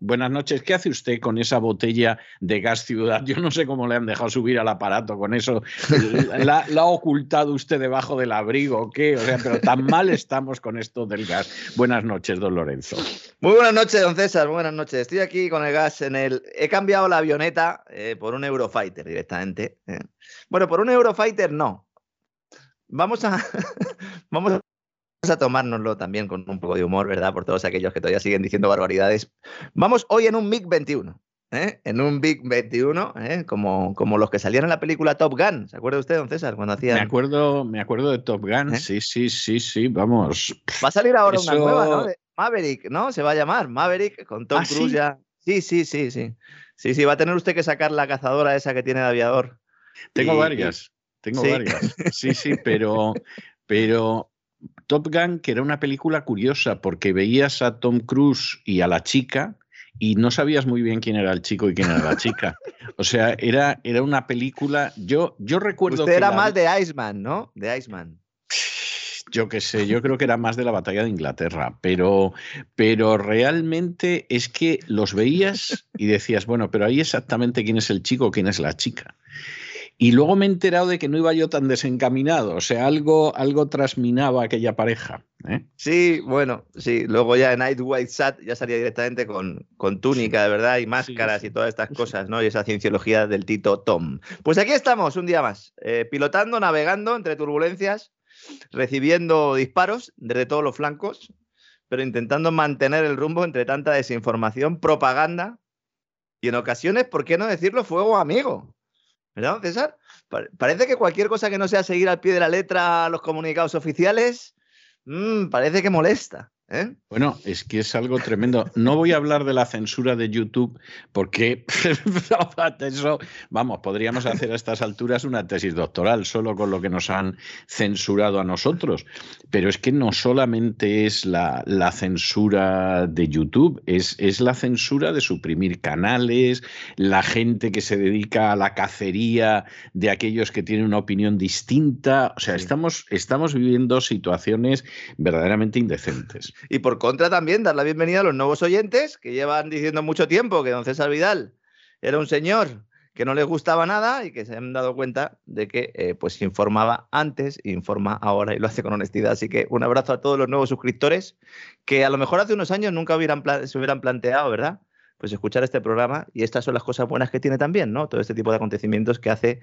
Buenas noches. ¿Qué hace usted con esa botella de gas ciudad? Yo no sé cómo le han dejado subir al aparato con eso. ¿La, ha ocultado usted debajo del abrigo o qué? O sea, pero tan mal estamos con esto del gas. Buenas noches, don Lorenzo. Muy buenas noches, don César. Buenas noches. Estoy aquí con el gas en el. He cambiado la avioneta eh, por un Eurofighter directamente. Eh. Bueno, por un Eurofighter no. Vamos a. Vamos a a tomárnoslo también con un poco de humor, ¿verdad? Por todos aquellos que todavía siguen diciendo barbaridades. Vamos hoy en un MiG-21. ¿eh? En un Big 21, ¿eh? como, como los que salían en la película Top Gun. ¿Se acuerda usted, don César, cuando hacía? Me acuerdo, me acuerdo de Top Gun, ¿Eh? sí, sí, sí, sí, vamos. Va a salir ahora una nueva, ¿no? Maverick, ¿no? Se va a llamar Maverick con Tom ¿Ah, Cruise ya. Sí, sí, sí, sí. Sí, sí, va a tener usted que sacar la cazadora esa que tiene de aviador. Tengo varias, tengo varias. Sí, sí, pero, pero Top Gun, que era una película curiosa porque veías a Tom Cruise y a la chica y no sabías muy bien quién era el chico y quién era la chica. O sea, era, era una película. Yo, yo recuerdo. Usted era más de Iceman, ¿no? De Iceman. Yo qué sé, yo creo que era más de la batalla de Inglaterra, pero, pero realmente es que los veías y decías, bueno, pero ahí exactamente quién es el chico, quién es la chica. Y luego me he enterado de que no iba yo tan desencaminado, o sea, algo, algo trasminaba aquella pareja. ¿eh? Sí, bueno, sí. Luego ya en Night White Sat ya salía directamente con, con túnica, de verdad, y máscaras y todas estas cosas, ¿no? Y esa cienciología del Tito Tom. Pues aquí estamos, un día más, eh, pilotando, navegando entre turbulencias, recibiendo disparos desde todos los flancos, pero intentando mantener el rumbo entre tanta desinformación, propaganda y en ocasiones, ¿por qué no decirlo, fuego amigo? ¿Verdad, César? Parece que cualquier cosa que no sea seguir al pie de la letra los comunicados oficiales, mm, parece que molesta. ¿Eh? Bueno, es que es algo tremendo. No voy a hablar de la censura de YouTube porque eso, vamos, podríamos hacer a estas alturas una tesis doctoral solo con lo que nos han censurado a nosotros. Pero es que no solamente es la, censura de YouTube, es, es, la censura de suprimir canales, la gente que se dedica a la cacería de aquellos que tienen una opinión distinta. O sea, estamos, estamos viviendo situaciones verdaderamente indecentes. Y por contra también dar la bienvenida a los nuevos oyentes que llevan diciendo mucho tiempo que don César Vidal era un señor que no les gustaba nada y que se han dado cuenta de que eh, pues informaba antes, informa ahora y lo hace con honestidad. Así que un abrazo a todos los nuevos suscriptores que a lo mejor hace unos años nunca hubieran se hubieran planteado, ¿verdad? Pues escuchar este programa y estas son las cosas buenas que tiene también, ¿no? Todo este tipo de acontecimientos que hace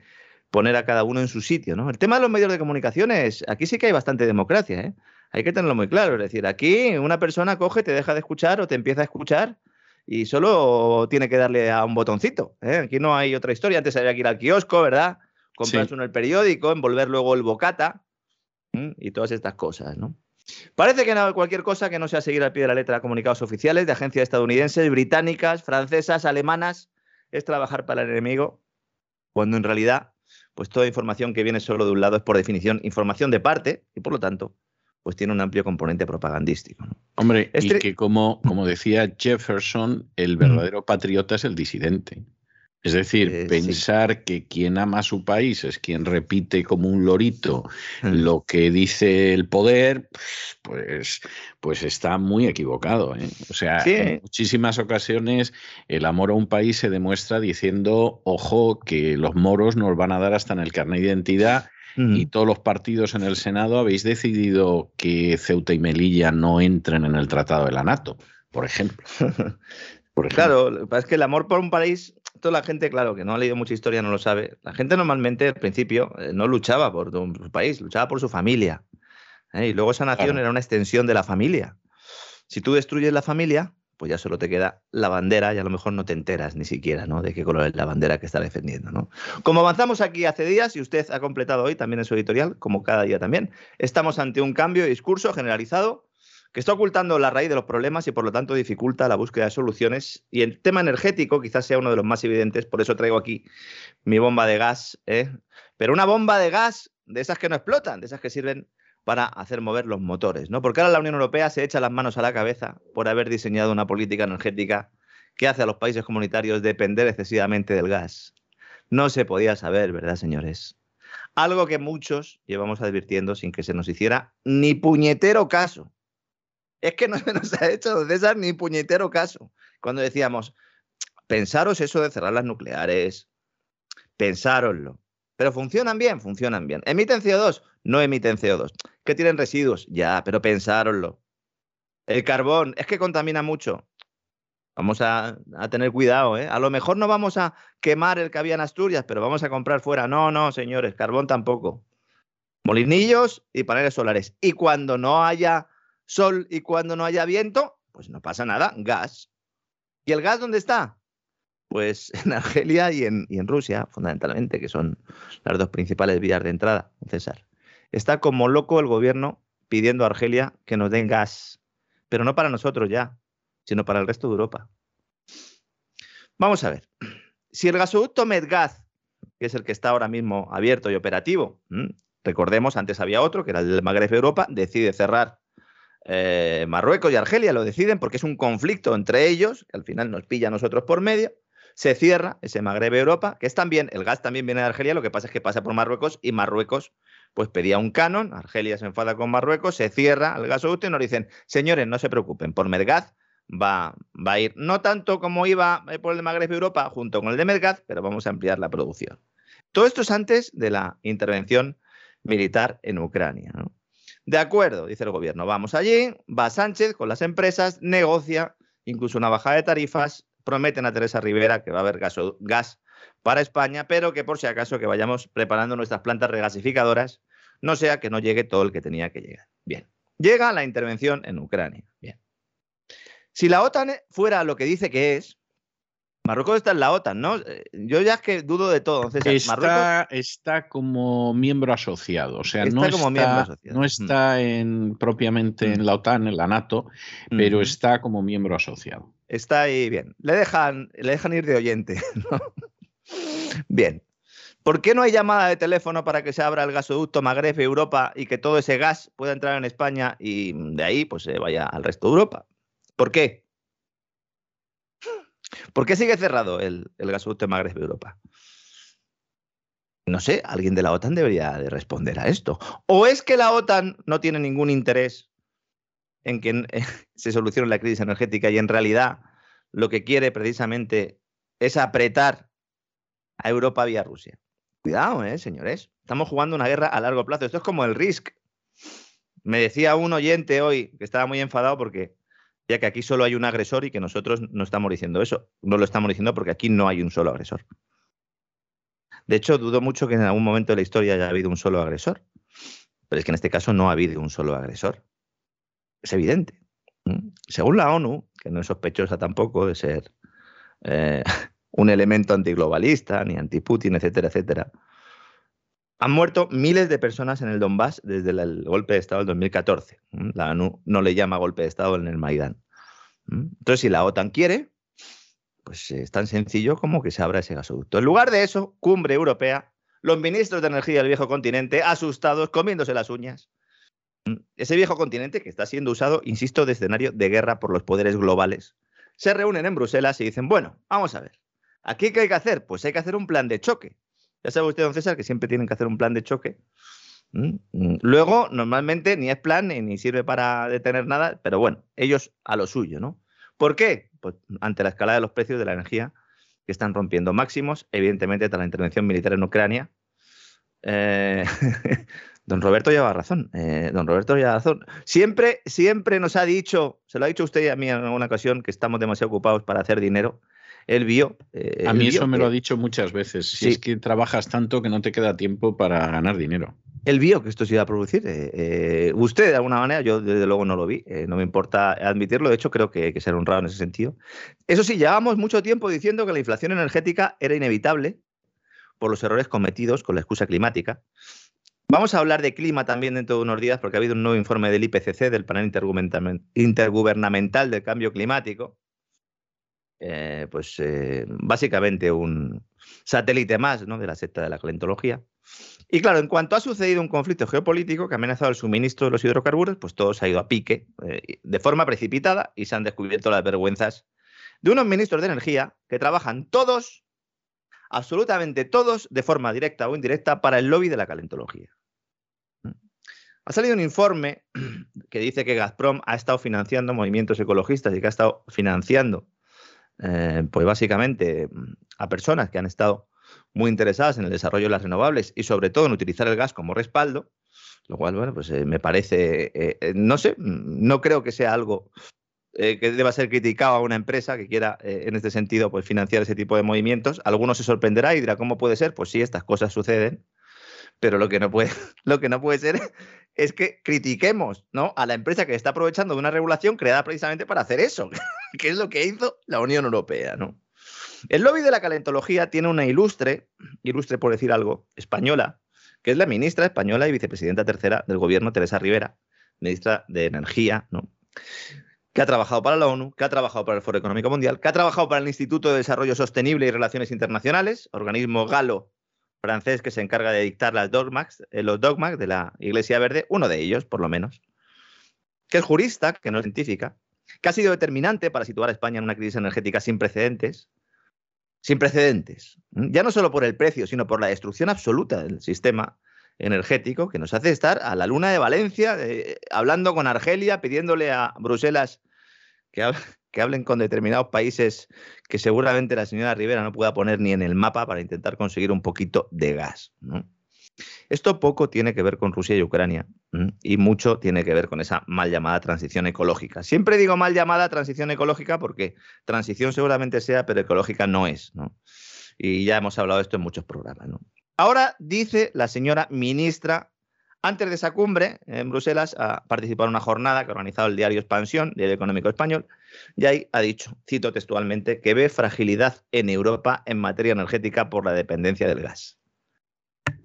poner a cada uno en su sitio, ¿no? El tema de los medios de comunicación es, aquí sí que hay bastante democracia, ¿eh? Hay que tenerlo muy claro. Es decir, aquí una persona coge, te deja de escuchar o te empieza a escuchar y solo tiene que darle a un botoncito. ¿eh? Aquí no hay otra historia. Antes había que ir al kiosco, ¿verdad? Comprarse uno el periódico, envolver luego el bocata y todas estas cosas, ¿no? Parece que no, cualquier cosa que no sea seguir al pie de la letra comunicados oficiales de agencias estadounidenses, británicas, francesas, alemanas, es trabajar para el enemigo, cuando en realidad, pues toda información que viene solo de un lado es por definición información de parte y por lo tanto pues tiene un amplio componente propagandístico. Hombre, y que como, como decía Jefferson, el verdadero patriota es el disidente. Es decir, eh, pensar que quien ama a su país es quien repite como un lorito mm. lo que dice el poder, pues, pues está muy equivocado. ¿eh? O sea, en muchísimas ocasiones el amor a un país se demuestra diciendo, ojo, que los moros nos van a dar hasta en el carnet de identidad y todos los partidos en el Senado habéis decidido que Ceuta y Melilla no entren en el Tratado de la NATO, por ejemplo. por ejemplo. Claro, es que el amor por un país toda la gente, claro, que no ha leído mucha historia, no lo sabe. La gente normalmente al principio eh, no luchaba por su país, luchaba por su familia. ¿eh? Y luego esa nación era una extensión de la familia. Si tú destruyes la familia, pues ya solo te queda la bandera y a lo mejor no te enteras ni siquiera ¿no? de qué color es la bandera que está defendiendo. ¿no? Como avanzamos aquí hace días y usted ha completado hoy también en su editorial, como cada día también, estamos ante un cambio de discurso generalizado que está ocultando la raíz de los problemas y por lo tanto dificulta la búsqueda de soluciones. Y el tema energético quizás sea uno de los más evidentes, por eso traigo aquí mi bomba de gas. ¿eh? Pero una bomba de gas de esas que no explotan, de esas que sirven para hacer mover los motores, ¿no? Porque ahora la Unión Europea se echa las manos a la cabeza por haber diseñado una política energética que hace a los países comunitarios depender excesivamente del gas. No se podía saber, ¿verdad, señores? Algo que muchos llevamos advirtiendo sin que se nos hiciera ni puñetero caso es que no se nos ha hecho, César, ni puñetero caso. Cuando decíamos, pensaros eso de cerrar las nucleares, pensároslo. Pero funcionan bien, funcionan bien. ¿Emiten CO2? No emiten CO2. ¿Que tienen residuos? Ya, pero pensároslo. El carbón, es que contamina mucho. Vamos a, a, tener cuidado, ¿eh? A lo mejor no vamos a quemar el que había en Asturias, pero vamos a comprar fuera. No, no, señores, carbón tampoco. Molinillos y paneles solares. Y cuando no haya sol y cuando no haya viento, pues no pasa nada, gas. ¿Y el gas dónde está? Pues en Argelia y en, Rusia, fundamentalmente, que son las dos principales vías de entrada, César. Está como loco el gobierno pidiendo a Argelia que nos den gas, pero no para nosotros ya, sino para el resto de Europa. Vamos a ver. Si el gasoducto Medgaz, que es el que está ahora mismo abierto y operativo, recordemos, antes había otro, que era el del Magreb Europa, decide cerrar eh, Marruecos y Argelia lo deciden porque es un conflicto entre ellos, que al final nos pilla a nosotros por medio. Se cierra ese Magreb Europa, que es también, el gas también viene de Argelia, lo que pasa es que pasa por Marruecos y Marruecos pues pedía un canon, Argelia se enfada con Marruecos, se cierra el gasoducto y nos dicen, señores, no se preocupen, por Medgaz va, va a ir, no tanto como iba eh, por el Magreb Europa junto con el de Medgaz, pero vamos a ampliar la producción. Todo esto es antes de la intervención militar en Ucrania. De acuerdo, dice el gobierno. Vamos allí, va Sánchez con las empresas, negocia incluso una bajada de tarifas, prometen a Teresa Rivera que va a haber gas, para España, pero que por si acaso que vayamos preparando nuestras plantas regasificadoras, no sea que no llegue todo el que tenía que llegar. Bien, llega la intervención en Ucrania. Bien. Si la OTAN fuera lo que dice que es, Marruecos está en la OTAN, ¿no? Eh, yo ya es que dudo de todo. está, está como miembro asociado, o sea, no, está, no está en, propiamente en la OTAN, en la NATO, pero está como miembro asociado. Está ahí bien. Le dejan, le dejan ir de oyente. Bien. ¿Por qué no hay llamada de teléfono para que se abra el gasoducto Magreb Europa y que todo ese gas pueda entrar en España y de ahí pues se vaya al resto de Europa? ¿Por qué? ¿Por qué sigue cerrado el, gasoducto de Magreb Europa? No sé, alguien de la OTAN debería de responder a esto. ¿O es que la OTAN no tiene ningún interés en que se solucione la crisis energética y en realidad lo que quiere precisamente es apretar a Europa vía Rusia? Cuidado, ¿eh, señores. Estamos jugando una guerra a largo plazo. Esto es como el RISC. Me decía un oyente hoy que estaba muy enfadado porque ya que aquí solo hay un agresor y que nosotros no estamos diciendo eso. No lo estamos diciendo porque aquí no hay un solo agresor. De hecho, dudo mucho que en algún momento de la historia haya habido un solo agresor. Pero es que en este caso no ha habido un solo agresor. Es evidente. Según la ONU, que no es sospechosa tampoco de ser eh, un elemento antiglobalista, ni anti-Putin, etcétera, etcétera, han muerto miles de personas en el Donbass desde el golpe de Estado del 2014. La ONU no le llama golpe de Estado en el Maidán. Entonces, si la OTAN quiere, pues es tan sencillo como que se abra ese gasoducto. En lugar de eso, cumbre europea, los ministros de energía del viejo continente, asustados, comiéndose las uñas. Ese viejo continente que está siendo usado, insisto, de escenario de guerra por los poderes globales, se reúnen en Bruselas y dicen, bueno, vamos a ver, ¿Aquí qué hay que hacer? Pues hay que hacer un plan de choque. Ya sabe usted, don César, que siempre tienen que hacer un plan de choque. Mm. Luego, normalmente ni es plan ni sirve para detener nada, pero bueno, ellos a lo suyo, ¿no? ¿Por qué? Pues ante la escalada de los precios de la energía que están rompiendo máximos, evidentemente tras la intervención militar en Ucrania. Eh, don Roberto lleva razón. Eh, don Roberto lleva razón. Siempre, siempre nos ha dicho, se lo ha dicho usted a mí en alguna ocasión, que estamos demasiado ocupados para hacer dinero. Él vio. Eh, a mí eso me lo ha dicho muchas veces. Si es que trabajas tanto que no te queda tiempo para ganar dinero. Él vio que esto se iba a producir. usted, de alguna manera, yo desde luego no lo vi. no me importa admitirlo. De hecho, creo que hay que ser honrado en ese sentido. Eso sí, llevamos mucho tiempo diciendo que la inflación energética era inevitable por los errores cometidos con la excusa climática. Vamos a hablar de clima también dentro de unos días porque ha habido un nuevo informe del IPCC, del panel intergubernamental del cambio climático. Eh, pues eh, básicamente un satélite más ¿no? de la secta de la calentología. Y claro, en cuanto ha sucedido un conflicto geopolítico que ha amenazado el suministro de los hidrocarburos, pues todo se ha ido a pique eh, de forma precipitada y se han descubierto las vergüenzas de unos ministros de energía que trabajan todos absolutamente todos, de forma directa o indirecta, para el lobby de la calentología. Ha salido un informe que dice que Gazprom ha estado financiando movimientos ecologistas y que ha estado financiando, eh, pues básicamente, a personas que han estado muy interesadas en el desarrollo de las renovables y sobre todo en utilizar el gas como respaldo, lo cual, bueno, pues eh, me parece, eh, no sé, no creo que sea algo que deba ser criticado a una empresa que quiera, en este sentido, pues financiar ese tipo de movimientos. Algunos se sorprenderá y dirá, ¿cómo puede ser? Pues sí, estas cosas suceden, pero lo que no puede, lo que no puede ser es que critiquemos ¿no? a la empresa que está aprovechando de una regulación creada precisamente para hacer eso, que es lo que hizo la Unión Europea. ¿no? El lobby de la calentología tiene una ilustre, ilustre por decir algo, española, que es la ministra española y vicepresidenta tercera del gobierno, Teresa Rivera, ministra de Energía, ¿no? que ha trabajado para la ONU, que ha trabajado para el Foro Económico Mundial, que ha trabajado para el Instituto de Desarrollo Sostenible y Relaciones Internacionales, organismo galo francés que se encarga de dictar las dogmas, eh, los dogmas de la Iglesia Verde, uno de ellos, por lo menos, que es jurista, que no es científica, que ha sido determinante para situar a España en una crisis energética sin precedentes, sin precedentes, ya no solo por el precio, sino por la destrucción absoluta del sistema energético que nos hace estar a la luna de Valencia, eh, hablando con Argelia, pidiéndole a Bruselas que, que, hablen con determinados países que seguramente la señora Rivera no pueda poner ni en el mapa para intentar conseguir un poquito de gas. Esto poco tiene que ver con Rusia y Ucrania y mucho tiene que ver con esa mal llamada transición ecológica. Siempre digo mal llamada transición ecológica porque transición seguramente sea, pero ecológica no es. Y ya hemos hablado de esto en muchos programas. Ahora dice la señora ministra, antes de esa cumbre en Bruselas, ha participado en una jornada que ha organizado el diario Expansión, Diario Económico Español, y ahí ha dicho, cito textualmente, que ve fragilidad en Europa en materia energética por la dependencia del gas.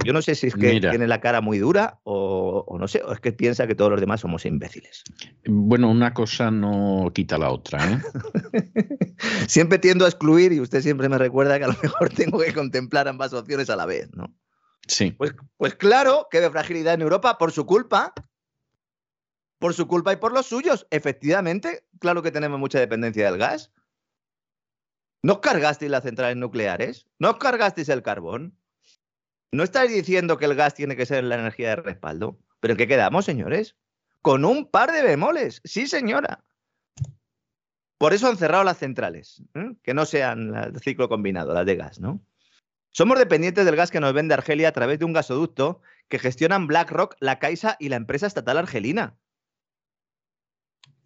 Yo no sé si es que tiene la cara muy dura o, no sé, o es que piensa que todos los demás somos imbéciles. Bueno, una cosa no quita la otra. ¿eh? siempre tiendo a excluir y usted siempre me recuerda que a lo mejor tengo que contemplar ambas opciones a la vez, ¿no? Sí. Pues, pues claro que ve fragilidad en Europa por su culpa. Por su culpa y por los suyos. Efectivamente, claro que tenemos mucha dependencia del gas. ¿No os cargasteis las centrales nucleares? ¿No os cargasteis el carbón? No estáis diciendo que el gas tiene que ser la energía de respaldo. ¿Pero qué quedamos, señores? Con un par de bemoles. Sí, señora. Por eso han cerrado las centrales, ¿eh? que no sean el ciclo combinado, las de gas, ¿no? Somos dependientes del gas que nos vende Argelia a través de un gasoducto que gestionan BlackRock, la Caixa y la empresa estatal argelina.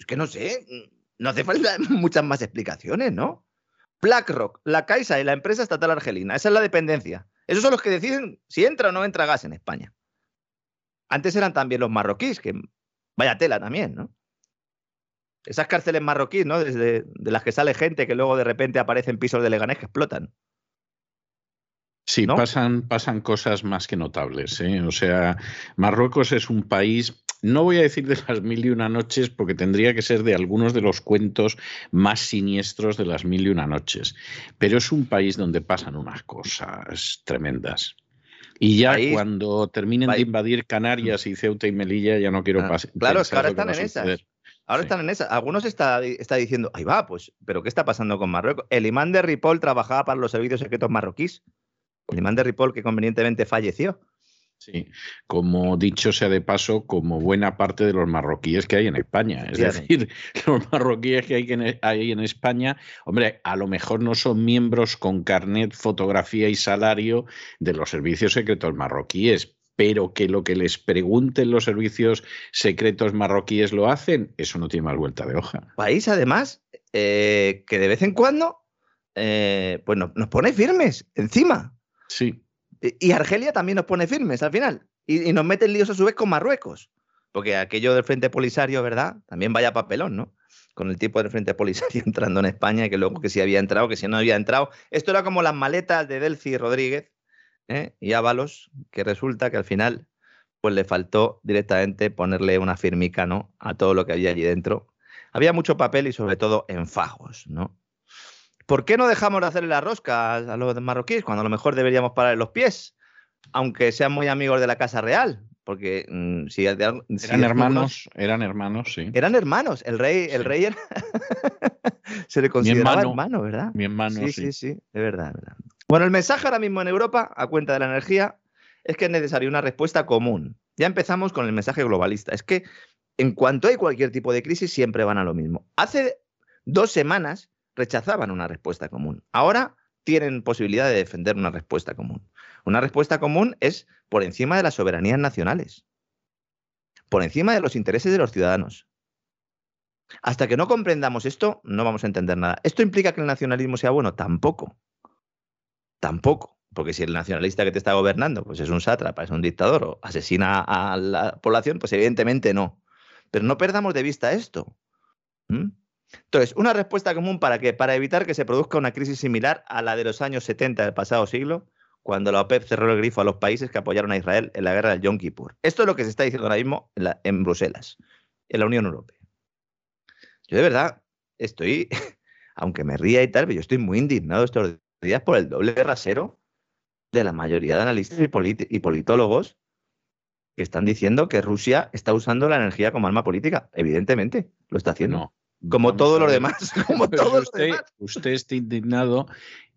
Es que no sé, no hace falta muchas más explicaciones, ¿no? BlackRock, la Caixa y la empresa estatal argelina, esa es la dependencia. Esos son los que deciden si entra o no entra gas en España. Antes eran también los marroquíes, que vaya tela también, ¿no? Esas cárceles marroquíes, ¿no? Desde de las que sale gente que luego de repente aparecen pisos de Leganés que explotan. Sí, pasan, pasan cosas más que notables. ¿eh? O sea, Marruecos es un país, no voy a decir de las mil y una noches, porque tendría que ser de algunos de los cuentos más siniestros de las mil y una noches, pero es un país donde pasan unas cosas tremendas. Y ya cuando terminen de invadir Canarias y Ceuta y Melilla, ya no quiero ah, pasar. Claro, es que ahora están en esas. Ahora están en esa. Algunos está, está diciendo, ahí va, pues, pero ¿qué está pasando con Marruecos? El imán de Ripoll trabajaba para los servicios secretos marroquíes. El imán de Ripoll que convenientemente falleció. Sí, como dicho sea de paso, como buena parte de los marroquíes que hay en España. Es decir, los marroquíes que hay en, hay en España, hombre, a lo mejor no son miembros con carnet, fotografía y salario de los servicios secretos marroquíes, pero que lo que les pregunten los servicios secretos marroquíes lo hacen, eso no tiene más vuelta de hoja. País, además, eh, que de vez en cuando eh, pues nos pone firmes encima. Sí. Y Argelia también nos pone firmes al final. Y, nos meten líos a su vez con Marruecos. Porque aquello del Frente Polisario, ¿verdad? También vaya papelón, ¿no? Con el tipo del Frente Polisario entrando en España que luego que si había entrado, que si no había entrado. Esto era como las maletas de Delci Rodríguez ¿eh? y Ábalos, que resulta que al final pues le faltó directamente ponerle una firmica, ¿no? A todo lo que había allí dentro. Había mucho papel y sobre todo enfajos, ¿no? ¿Por qué no dejamos de hacerle la rosca a los marroquíes cuando a lo mejor deberíamos parar los pies? Aunque sean muy amigos de la Casa Real. Porque mm, si, eran hermanos, eran hermanos, sí. Eran hermanos. El rey, el rey se le consideraba hermano, ¿verdad? Mi hermano, sí. Sí, sí, sí, de verdad, verdad. Bueno, el mensaje ahora mismo en Europa, a cuenta de la energía, es que es necesaria una respuesta común. Ya empezamos con el mensaje globalista. Es que en cuanto hay cualquier tipo de crisis, siempre van a lo mismo. Hace dos semanas rechazaban una respuesta común. Ahora tienen posibilidad de defender una respuesta común. Una respuesta común es por encima de las soberanías nacionales, por encima de los intereses de los ciudadanos. Hasta que no comprendamos esto, no vamos a entender nada. ¿Esto implica que el nacionalismo sea bueno? Tampoco. Tampoco. Porque si el nacionalista que te está gobernando pues es un sátrapa, es un dictador o asesina a la población, pues evidentemente no. Pero no perdamos de vista esto. Entonces, una respuesta común para qué? Para evitar que se produzca una crisis similar a la de los años 70 del pasado siglo, cuando la OPEP cerró el grifo a los países que apoyaron a Israel en la guerra del Yom Kippur. Esto es lo que se está diciendo ahora mismo en, Bruselas, en la Unión Europea. Yo de verdad estoy, aunque me ría y tal, pero yo estoy muy indignado estos días por el doble rasero de la mayoría de analistas y, y politólogos que están diciendo que Rusia está usando la energía como arma política. Evidentemente, lo está haciendo. No. Como todo lo demás. Como todo usted, usted está indignado.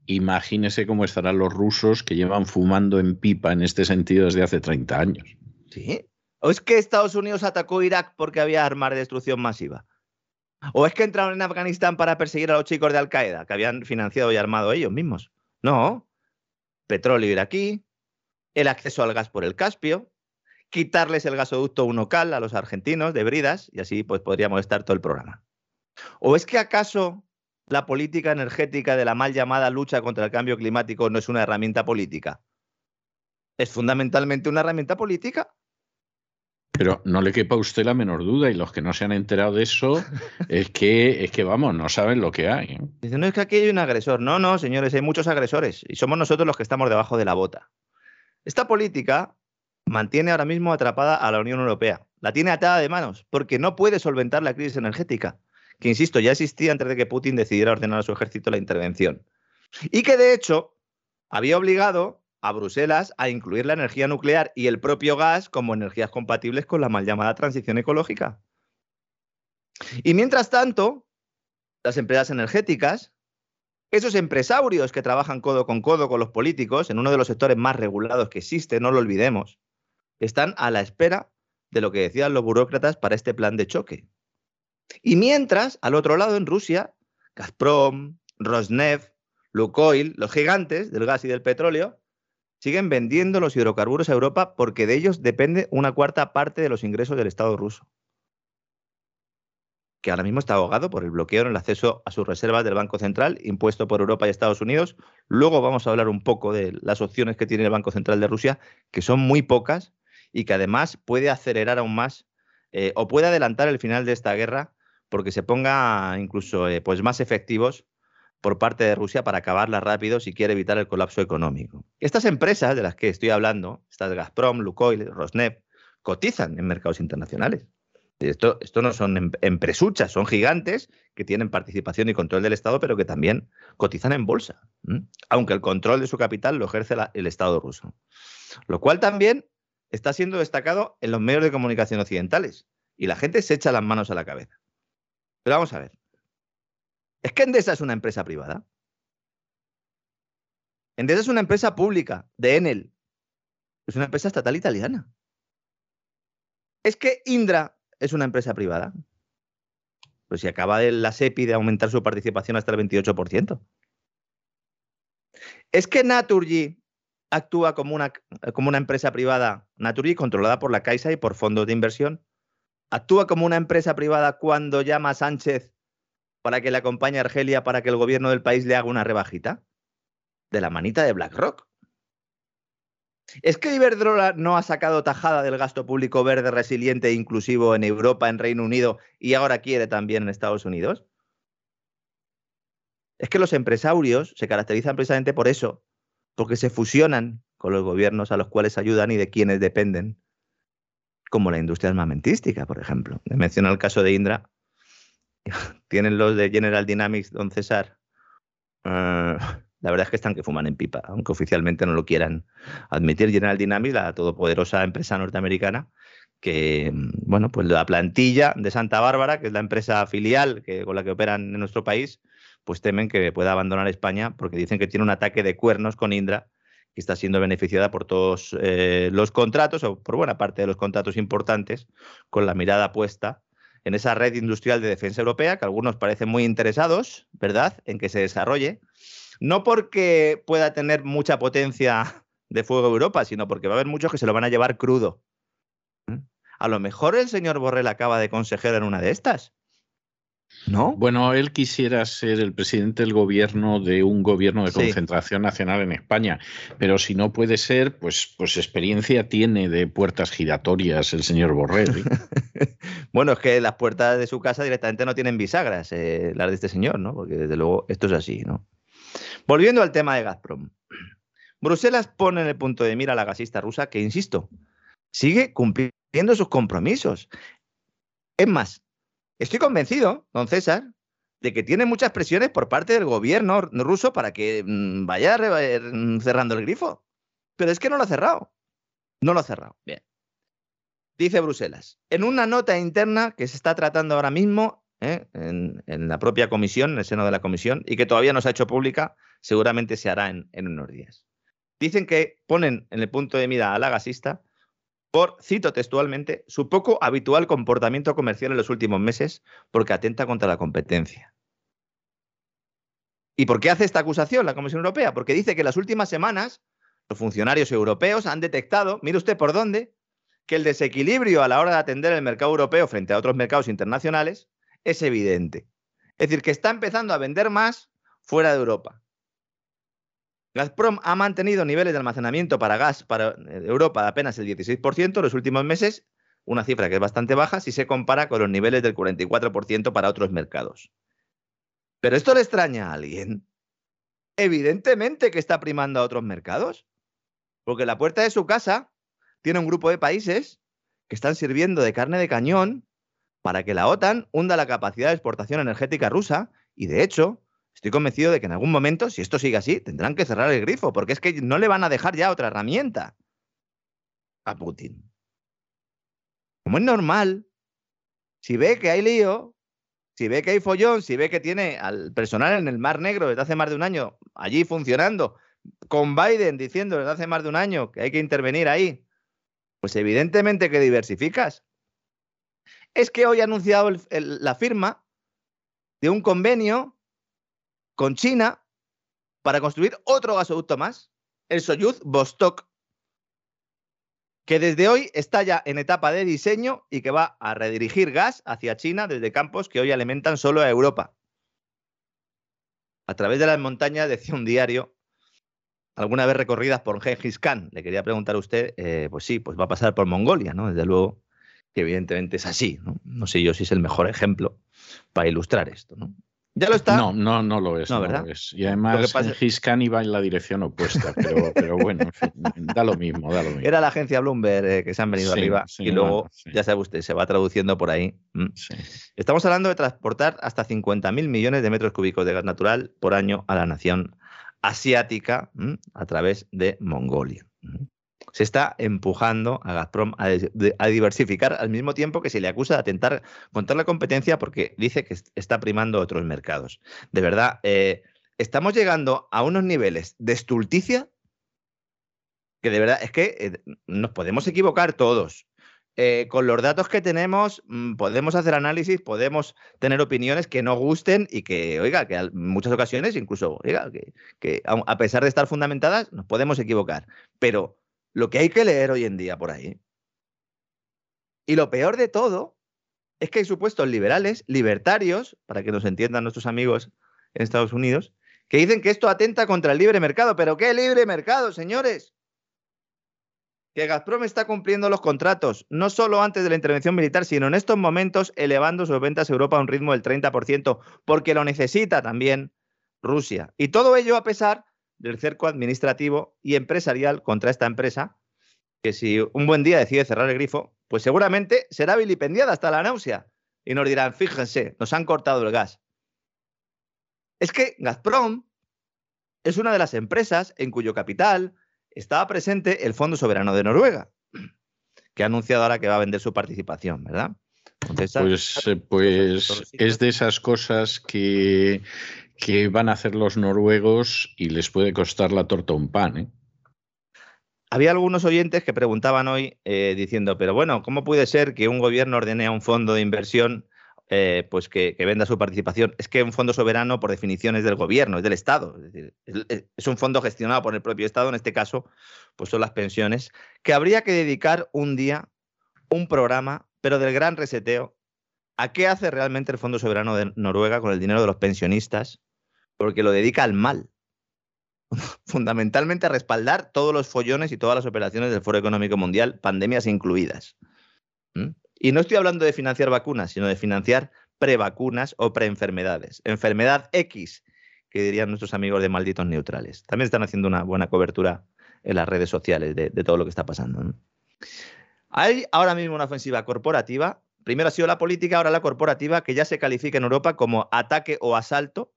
Imagínese cómo estarán los rusos que llevan fumando en pipa en este sentido desde hace 30 años. Sí. ¿O es que Estados Unidos atacó Irak porque había armas de destrucción masiva? ¿O es que entraron en Afganistán para perseguir a los chicos de Al Qaeda, que habían financiado y armado ellos mismos? No. Petróleo iraquí, el acceso al gas por el Caspio, quitarles el gasoducto Unocal a los argentinos de Bridas, y así pues podríamos estar todo el programa. ¿O es que acaso la política energética de la mal llamada lucha contra el cambio climático no es una herramienta política? ¿Es fundamentalmente una herramienta política? Pero no le quepa a usted la menor duda, y los que no se han enterado de eso, es que, es que vamos, no saben lo que hay. ¿eh? Dicen, no es que aquí hay un agresor. No, no, señores, hay muchos agresores, y somos nosotros los que estamos debajo de la bota. Esta política mantiene ahora mismo atrapada a la Unión Europea. La tiene atada de manos, porque no puede solventar la crisis energética que insisto, ya existía antes de que Putin decidiera ordenar a su ejército la intervención. Y que de hecho había obligado a Bruselas a incluir la energía nuclear y el propio gas como energías compatibles con la mal llamada transición ecológica. Y mientras tanto, las empresas energéticas, esos empresarios que trabajan codo con codo con los políticos en uno de los sectores más regulados que existe, no lo olvidemos, están a la espera de lo que decían los burócratas para este plan de choque. Y mientras, al otro lado, en Rusia, Gazprom, Rosneft, Lukoil, los gigantes del gas y del petróleo, siguen vendiendo los hidrocarburos a Europa porque de ellos depende una cuarta parte de los ingresos del Estado ruso, que ahora mismo está ahogado por el bloqueo en el acceso a sus reservas del Banco Central impuesto por Europa y Estados Unidos. Luego vamos a hablar un poco de las opciones que tiene el Banco Central de Rusia, que son muy pocas y que además puede acelerar aún más eh, o puede adelantar el final de esta guerra porque se ponga incluso eh, pues más efectivos por parte de Rusia para acabarla rápido si quiere evitar el colapso económico. Estas empresas de las que estoy hablando, estas Gazprom, Lukoil, Rosneft, cotizan en mercados internacionales. Esto, no son em, empresuchas, son gigantes que tienen participación y control del Estado, pero que también cotizan en bolsa, aunque el control de su capital lo ejerce el Estado ruso. Lo cual también está siendo destacado en los medios de comunicación occidentales y la gente se echa las manos a la cabeza. Pero vamos a ver. ¿Es que Endesa es una empresa privada? Endesa es una empresa pública de Enel. Es una empresa estatal italiana. ¿Es que Indra es una empresa privada? Pues si acaba de la SEPI de aumentar su participación hasta el 28%. ¿Es que Naturgy actúa como una, como una empresa privada, Naturgy controlada por la Caixa y por fondos de inversión? ¿Actúa como una empresa privada cuando llama a Sánchez para que le acompañe a Argelia para que el gobierno del país le haga una rebajita? De la manita de BlackRock. ¿Es que Iberdrola no ha sacado tajada del gasto público verde, resiliente e inclusivo en Europa, en Reino Unido y ahora quiere también en Estados Unidos? Es que los empresarios se caracterizan precisamente por eso, porque se fusionan con los gobiernos a los cuales ayudan y de quienes dependen, como la industria armamentística, por ejemplo. Me menciona el caso de Indra. Tienen los de General Dynamics, don César. Uh, la verdad es que están que fuman en pipa, aunque oficialmente no lo quieran admitir. General Dynamics, la todopoderosa empresa norteamericana, que, bueno, pues la plantilla de Santa Bárbara, que es la empresa filial que, con la que operan en nuestro país, pues temen que pueda abandonar España porque dicen que tiene un ataque de cuernos con Indra que está siendo beneficiada por todos eh, los contratos o por buena parte de los contratos importantes con la mirada puesta en esa red industrial de defensa europea que algunos parecen muy interesados, ¿verdad?, en que se desarrolle no porque pueda tener mucha potencia de fuego Europa, sino porque va a haber muchos que se lo van a llevar crudo. ¿Mm? A lo mejor el señor Borrell acaba de consejero en una de estas. ¿No? Bueno, él quisiera ser el presidente del gobierno de un gobierno de concentración sí. nacional en España, pero si no puede ser, pues, pues experiencia tiene de puertas giratorias el señor Borrell. ¿eh? bueno, es que las puertas de su casa directamente no tienen bisagras, eh, las de este señor, ¿no? Porque desde luego esto es así, ¿no? Volviendo al tema de Gazprom. Bruselas pone en el punto de mira a la gasista rusa que, insisto, sigue cumpliendo sus compromisos. Es más, estoy convencido, don César, de que tiene muchas presiones por parte del gobierno ruso para que mm, vaya cerrando el grifo. Pero es que no lo ha cerrado. No lo ha cerrado. Bien. Dice Bruselas, en una nota interna que se está tratando ahora mismo ¿eh? en, en, la propia comisión, en el seno de la comisión, y que todavía no se ha hecho pública, seguramente se hará en, en unos días. Dicen que ponen en el punto de mira a la gasista por, cito textualmente, su poco habitual comportamiento comercial en los últimos meses porque atenta contra la competencia. ¿Y por qué hace esta acusación la Comisión Europea? Porque dice que en las últimas semanas los funcionarios europeos han detectado, mire usted por dónde, que el desequilibrio a la hora de atender el mercado europeo frente a otros mercados internacionales es evidente. Es decir, que está empezando a vender más fuera de Europa. Gazprom ha mantenido niveles de almacenamiento para gas para eh, Europa de apenas el 16% en los últimos meses, una cifra que es bastante baja si se compara con los niveles del 44% para otros mercados. ¿Pero esto le extraña a alguien? Evidentemente que está primando a otros mercados, porque la puerta de su casa tiene un grupo de países que están sirviendo de carne de cañón para que la OTAN hunda la capacidad de exportación energética rusa y, de hecho, estoy convencido de que en algún momento, si esto sigue así, tendrán que cerrar el grifo, porque es que no le van a dejar ya otra herramienta a Putin. Como es normal, si ve que hay lío, si ve que hay follón, si ve que tiene al personal en el Mar Negro desde hace más de un año allí funcionando, con Biden diciendo desde hace más de un año que hay que intervenir ahí, pues evidentemente que diversificas es que hoy ha anunciado la firma de un convenio con China para construir otro gasoducto más, el Soyuz Vostok, que desde hoy está ya en etapa de diseño y que va a redirigir gas hacia China desde campos que hoy alimentan solo a Europa. A través de las montañas, decía un diario, alguna vez recorridas por Gengis Khan. Le quería preguntar a usted, eh, pues sí, pues va a pasar por Mongolia, ¿no? Desde luego que evidentemente es así. ¿no? no sé yo si es el mejor ejemplo para ilustrar esto. ¿no? ¿Ya lo está? No, no, no lo es. No, no ¿verdad? Lo es. Y además, Khan iba en la dirección opuesta, pero, pero bueno, en fin, da lo mismo, da lo mismo. Era la agencia Bloomberg eh, que se han venido Sí, arriba sí, y luego, bueno, sí. ya sabe usted, se va traduciendo por ahí. ¿m? Sí. Estamos hablando de transportar hasta 50.000 millones de metros cúbicos de gas natural por año a la nación asiática ¿m? a través de Mongolia. Se está empujando a Gazprom a, diversificar al mismo tiempo que se le acusa de atentar contra la competencia porque dice que está primando otros mercados. De verdad, eh, estamos llegando a unos niveles de estulticia que de verdad es que eh, nos podemos equivocar todos. Eh, con los datos que tenemos, mm, podemos hacer análisis, podemos tener opiniones que no gusten y que, oiga, que en muchas ocasiones, incluso, oiga, que, que a pesar de estar fundamentadas, nos podemos equivocar. Pero lo que hay que leer hoy en día por ahí. Y lo peor de todo es que hay supuestos liberales, libertarios, para que nos entiendan nuestros amigos en Estados Unidos, que dicen que esto atenta contra el libre mercado. ¿Pero qué libre mercado, señores? Que Gazprom está cumpliendo los contratos, no solo antes de la intervención militar, sino en estos momentos elevando sus ventas a Europa a un ritmo del 30%, porque lo necesita también Rusia. Y todo ello a pesar del cerco administrativo y empresarial contra esta empresa, que si un buen día decide cerrar el grifo, pues seguramente será vilipendiada hasta la náusea. Y nos dirán, fíjense, nos han cortado el gas. Es que Gazprom es una de las empresas en cuyo capital estaba presente el Fondo Soberano de Noruega, que ha anunciado ahora que va a vender su participación, ¿verdad? pues, pues es de esas cosas que que van a hacer los noruegos y les puede costar la torta un pan. ¿eh? Había algunos oyentes que preguntaban hoy eh, diciendo, pero bueno, ¿cómo puede ser que un gobierno ordene a un fondo de inversión eh, pues que, venda su participación? Es que un fondo soberano, por definición, es del gobierno, es del Estado. Es, un fondo gestionado por el propio Estado, en este caso, pues son las pensiones, que habría que dedicar un día, un programa, pero del gran reseteo, a qué hace realmente el Fondo Soberano de Noruega con el dinero de los pensionistas porque lo dedica al mal. Fundamentalmente a respaldar todos los follones y todas las operaciones del Foro Económico Mundial, pandemias incluidas. Y no estoy hablando de financiar vacunas, sino de financiar prevacunas o preenfermedades. Enfermedad X, que dirían nuestros amigos de malditos neutrales. También están haciendo una buena cobertura en las redes sociales de, todo lo que está pasando. Hay ahora mismo una ofensiva corporativa. Primero ha sido la política, ahora la corporativa, que ya se califica en Europa como ataque o asalto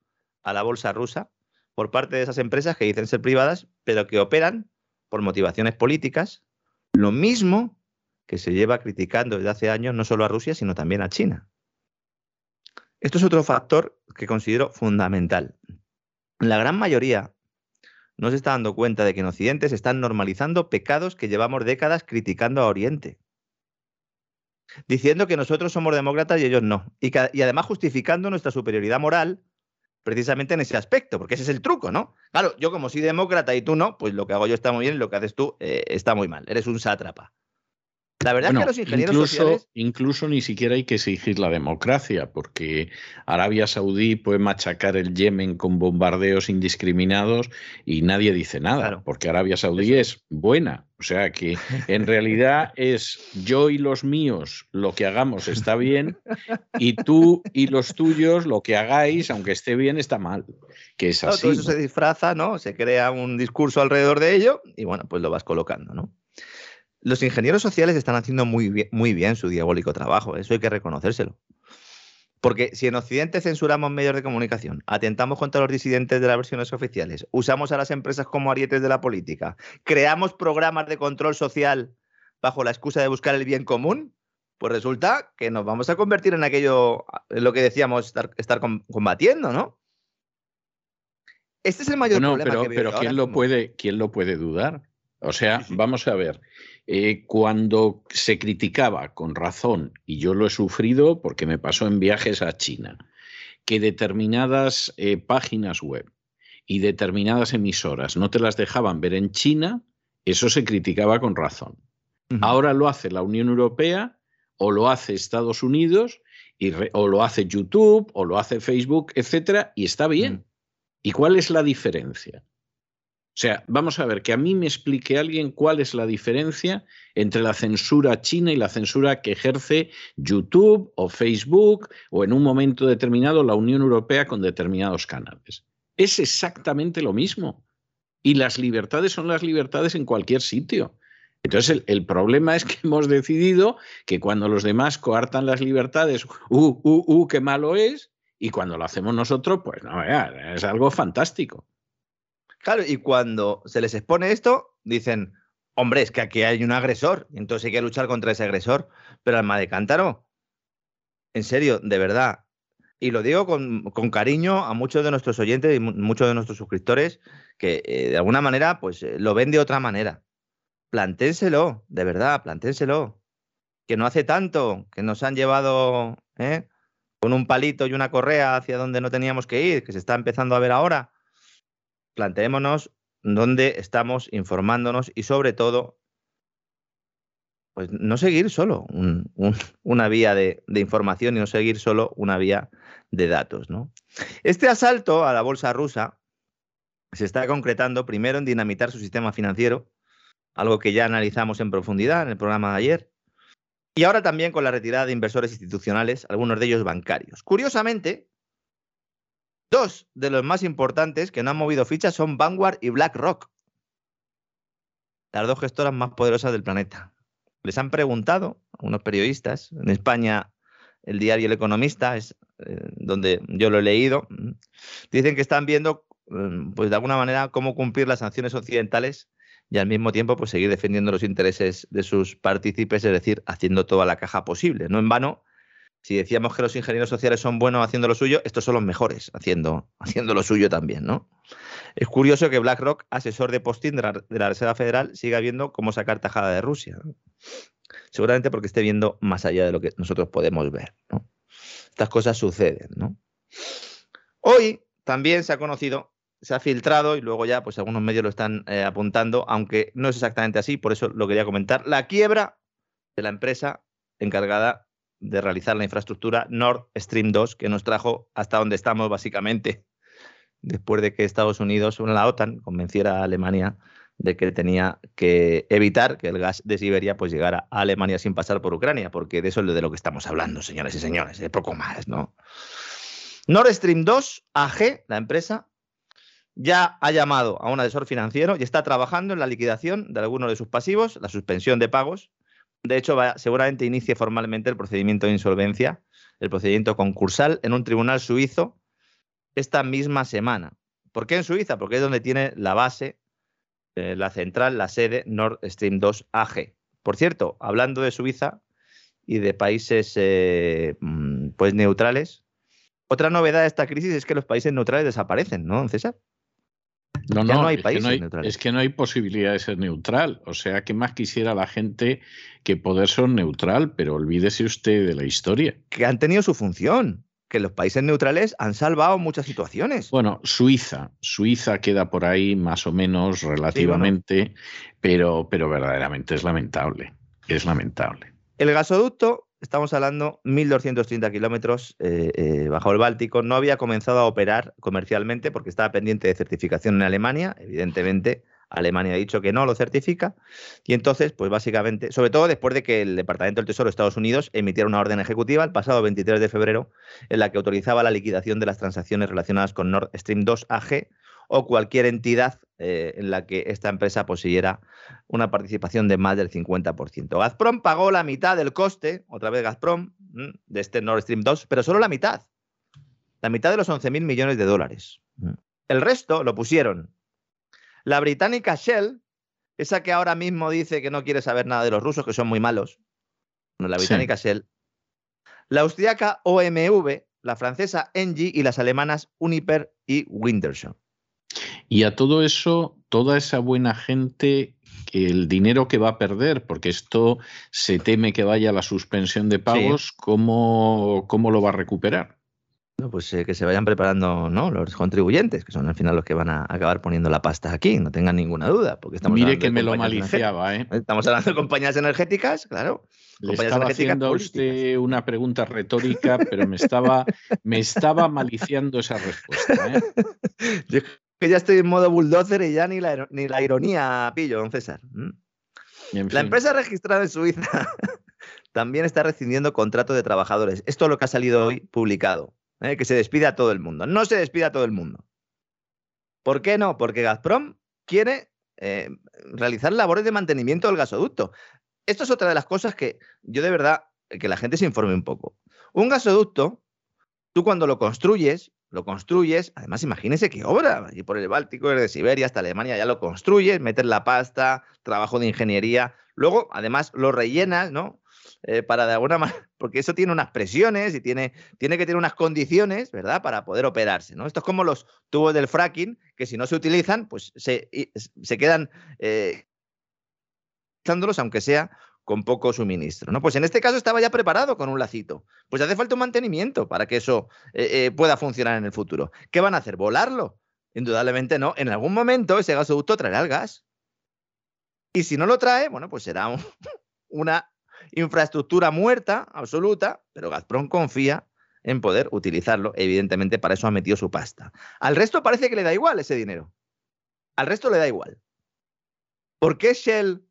a la bolsa rusa por parte de esas empresas que dicen ser privadas, pero que operan por motivaciones políticas, lo mismo que se lleva criticando desde hace años no solo a Rusia, sino también a China. Esto es otro factor que considero fundamental. La gran mayoría no se está dando cuenta de que en Occidente se están normalizando pecados que llevamos décadas criticando a Oriente. Diciendo que nosotros somos demócratas y ellos no. Y, y además justificando nuestra superioridad moral precisamente en ese aspecto, porque ese es el truco, ¿no? Claro, yo como soy demócrata y tú no, pues lo que hago yo está muy bien y lo que haces tú eh, está muy mal. Eres un sátrapa. La verdad es que los ingenieros incluso, sociales... Incluso ni siquiera hay que exigir la democracia, porque Arabia Saudí puede machacar el Yemen con bombardeos indiscriminados y nadie dice nada, porque Arabia Saudí es buena. O sea que en realidad es yo y los míos lo que hagamos está bien y tú y los tuyos lo que hagáis, aunque esté bien, está mal. Que es así. todo eso se disfraza, ¿no? Se crea un discurso alrededor de ello y bueno, pues lo vas colocando, ¿no? Los ingenieros sociales están haciendo muy bien, muy bien su diabólico trabajo, eso hay que reconocérselo. Porque si en Occidente censuramos medios de comunicación, atentamos contra los disidentes de las versiones oficiales, usamos a las empresas como arietes de la política, creamos programas de control social bajo la excusa de buscar el bien común, pues resulta que nos vamos a convertir en aquello, en lo que decíamos estar, combatiendo, ¿no? Este es el mayor problema. Pero, pero ¿quién, lo puede, ¿quién lo puede dudar? O sea, vamos a ver. Eh, cuando se criticaba con razón, y yo lo he sufrido porque me pasó en viajes a China, que determinadas eh, páginas web y determinadas emisoras no te las dejaban ver en China, eso se criticaba con razón. Ahora lo hace la Unión Europea o lo hace Estados Unidos y o lo hace YouTube o lo hace Facebook, etcétera, y está bien. ¿Y cuál es la diferencia? O sea, vamos a ver, que a mí me explique alguien cuál es la diferencia entre la censura china y la censura que ejerce YouTube o Facebook o en un momento determinado la Unión Europea con determinados canales. Es exactamente lo mismo. Y las libertades son las libertades en cualquier sitio. Entonces, el, problema es que hemos decidido que cuando los demás coartan las libertades, uh, uh, uh, qué malo es, y cuando lo hacemos nosotros, pues no, es algo fantástico. Claro, y cuando se les expone esto, dicen, Hombre, es que aquí hay un agresor, entonces hay que luchar contra ese agresor. Pero alma de cántaro, en serio, de verdad, y lo digo con, cariño a muchos de nuestros oyentes y muchos de nuestros suscriptores que eh, de alguna manera pues eh, lo ven de otra manera. Planténselo, de verdad, planténselo. Que no hace tanto que nos han llevado ¿eh? con un palito y una correa hacia donde no teníamos que ir, que se está empezando a ver ahora. Planteémonos dónde estamos informándonos y sobre todo pues no seguir solo una vía de, información y no seguir solo una vía de datos. Este asalto a la bolsa rusa se está concretando primero en dinamitar su sistema financiero, algo que ya analizamos en profundidad en el programa de ayer, y ahora también con la retirada de inversores institucionales, algunos de ellos bancarios. Curiosamente, dos de los más importantes que no han movido fichas son Vanguard y BlackRock, las dos gestoras más poderosas del planeta. Les han preguntado a unos periodistas, en España el diario El Economista es eh, donde yo lo he leído, dicen que están viendo, mm, pues de alguna manera, cómo cumplir las sanciones occidentales y al mismo tiempo pues seguir defendiendo los intereses de sus partícipes, es decir, haciendo toda la caja posible. No en vano, si decíamos que los ingenieros sociales son buenos haciendo lo suyo, estos son los mejores haciendo, haciendo lo suyo también, ¿no? Es curioso que BlackRock, asesor de posting de la, Reserva Federal, siga viendo cómo sacar tajada de Rusia. Seguramente porque esté viendo más allá de lo que nosotros podemos ver, estas cosas suceden, ¿no? Hoy también se ha conocido, se ha filtrado y luego ya pues algunos medios lo están eh, apuntando, aunque no es exactamente así, por eso lo quería comentar, la quiebra de la empresa encargada de realizar la infraestructura Nord Stream 2 que nos trajo hasta donde estamos básicamente después de que Estados Unidos, la OTAN, convenciera a Alemania de que tenía que evitar que el gas de Siberia pues llegara a Alemania sin pasar por Ucrania, porque de eso es de lo que estamos hablando, señores y señores, de poco más, ¿no? Nord Stream 2 AG, la empresa, ya ha llamado a un asesor financiero y está trabajando en la liquidación de algunos de sus pasivos, la suspensión de pagos. De hecho, seguramente inicie formalmente el procedimiento de insolvencia, el procedimiento concursal en un tribunal suizo esta misma semana. ¿Por qué en Suiza? Porque es donde tiene la base eh, la central, la sede Nord Stream 2 AG. Por cierto, hablando de Suiza y de países eh, mm, pues neutrales, otra novedad de esta crisis es que los países neutrales desaparecen, ¿no, César? No, no, hay países neutrales. Es que no hay posibilidad de ser neutral. O sea, ¿qué más quisiera la gente que poder ser neutral? Pero olvídese usted de la historia. Que han tenido su función que los países neutrales han salvado muchas situaciones. Bueno, Suiza, Suiza queda por ahí más o menos relativamente, pero, pero verdaderamente es lamentable, es lamentable. El gasoducto, estamos hablando 1.230 kilómetros eh, eh, bajo el Báltico, no había comenzado a operar comercialmente porque estaba pendiente de certificación en Alemania, evidentemente Alemania ha dicho que no lo certifica. Y entonces, pues básicamente, sobre todo después de que el Departamento del Tesoro de Estados Unidos emitiera una orden ejecutiva el pasado 23 de febrero en la que autorizaba la liquidación de las transacciones relacionadas con Nord Stream 2 AG o cualquier entidad eh, en la que esta empresa poseyera una participación de más del 50%. Gazprom pagó la mitad del coste, otra vez Gazprom, de este Nord Stream 2, pero solo la mitad. La mitad de los 11.000 millones de dólares. El resto lo pusieron la británica Shell, esa que ahora mismo dice que no quiere saber nada de los rusos, que son muy malos. Bueno, la británica Shell. La austriaca OMV, la francesa Engie y las alemanas Uniper y Wintershall. Y a todo eso, toda esa buena gente, el dinero que va a perder, porque esto se teme que vaya a la suspensión de pagos, ¿cómo, ¿cómo lo va a recuperar? pues eh, que se vayan preparando ¿no? los contribuyentes, que son al final los que van a acabar poniendo la pasta aquí, no tengan ninguna duda. Porque estamos Mire que me lo maliciaba, ¿eh? Estamos hablando de compañías energéticas, claro. Le estaba haciendo a usted una pregunta retórica, pero me estaba, me estaba maliciando esa respuesta. ¿eh? Yo que ya estoy en modo bulldozer y ya ni la, ni la ironía pillo, don César. La empresa registrada en Suiza también está rescindiendo contratos de trabajadores. Esto es lo que ha salido hoy publicado. ¿eh? que se despide a todo el mundo. No se despide a todo el mundo. ¿Por qué no? Porque Gazprom quiere eh, realizar labores de mantenimiento del gasoducto. Esto es otra de las cosas que yo de verdad, que la gente se informe un poco. Un gasoducto, tú cuando lo construyes lo construyes, además imagínese qué obra, y por el Báltico, desde Siberia hasta Alemania ya lo construyes, metes la pasta, trabajo de ingeniería, luego además lo rellenas, ¿no? Eh, para de alguna manera, porque eso tiene unas presiones y tiene, tiene que tener unas condiciones, ¿verdad? Para poder operarse, ¿no? Esto es como los tubos del fracking, que si no se utilizan, pues se, se quedan eh, aunque sea con poco suministro. ¿no? Pues en este caso estaba ya preparado con un lacito. Pues hace falta un mantenimiento para que eso eh, eh, pueda funcionar en el futuro. ¿Qué van a hacer? ¿Volarlo? Indudablemente no. En algún momento ese gasoducto traerá el gas. Y si no lo trae, bueno, pues será una infraestructura muerta, absoluta, pero Gazprom confía en poder utilizarlo. Evidentemente, para eso ha metido su pasta. Al resto parece que le da igual ese dinero. Al resto le da igual. ¿Por qué Shell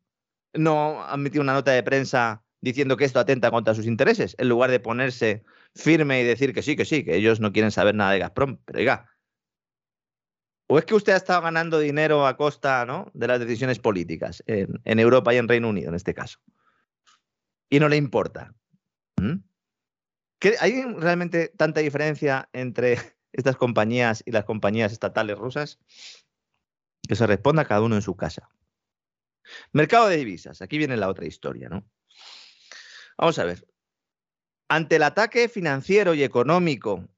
no ha metido una nota de prensa diciendo que esto atenta contra sus intereses, en lugar de ponerse firme y decir que sí, que sí, que ellos no quieren saber nada de Gazprom. Pero oiga, ¿o es que usted ha estado ganando dinero a costa ¿no? de las decisiones políticas en, Europa y en Reino Unido, en este caso? Y no le importa. ¿Mm? ¿Hay realmente tanta diferencia entre estas compañías y las compañías estatales rusas? Que se responda cada uno en su casa. Mercado de divisas. Aquí viene la otra historia, ¿no? Vamos a ver. Ante el ataque financiero y económico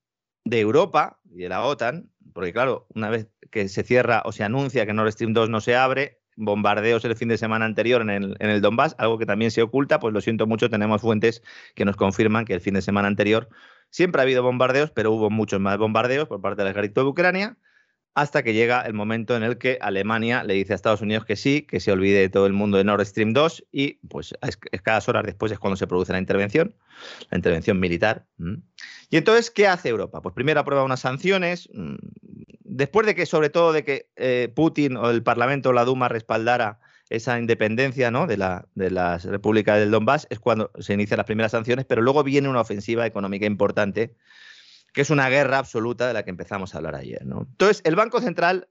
de Europa y de la OTAN, porque claro, una vez que se cierra o se anuncia que Nord Stream 2 no se abre, bombardeos el fin de semana anterior en el, en el Donbass, algo que también se oculta, pues lo siento mucho, tenemos fuentes que nos confirman que el fin de semana anterior siempre ha habido bombardeos, pero hubo muchos más bombardeos por parte del ejército de Ucrania hasta que llega el momento en el que Alemania le dice a Estados Unidos que sí, que se olvide de todo el mundo de Nord Stream 2 y pues escasas horas después es cuando se produce la intervención, la intervención militar. Y entonces, ¿qué hace Europa? Pues primero aprueba unas sanciones, mm, después de que, sobre todo, de que eh, Putin o el Parlamento o la Duma respaldara esa independencia ¿no? de, la, de las repúblicas del Donbass, es cuando se inician las primeras sanciones, pero luego viene una ofensiva económica importante que es una guerra absoluta de la que empezamos a hablar ayer. ¿no? Entonces, el Banco Central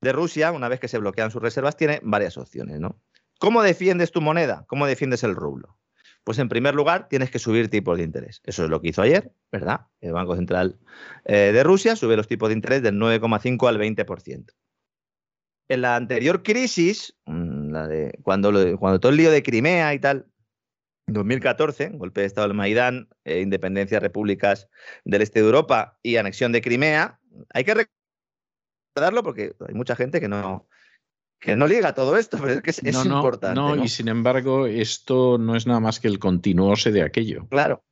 de Rusia, una vez que se bloquean sus reservas, tiene varias opciones. ¿no? ¿Cómo defiendes tu moneda? ¿Cómo defiendes el rublo? Pues en primer lugar, tienes que subir tipos de interés. Eso es lo que hizo ayer, ¿verdad? El Banco Central eh, de Rusia sube los tipos de interés del 9,5 al 20%. En la anterior crisis, mm, cuando, cuando todo el lío de Crimea y tal, 2014, golpe de Estado del Maidán, eh, independencia de repúblicas del este de Europa y anexión de Crimea. Hay que recordarlo porque hay mucha gente que no, que no liga todo esto, pero es que es, importante. No, y sin embargo, esto no es nada más que el continuose de aquello. Claro.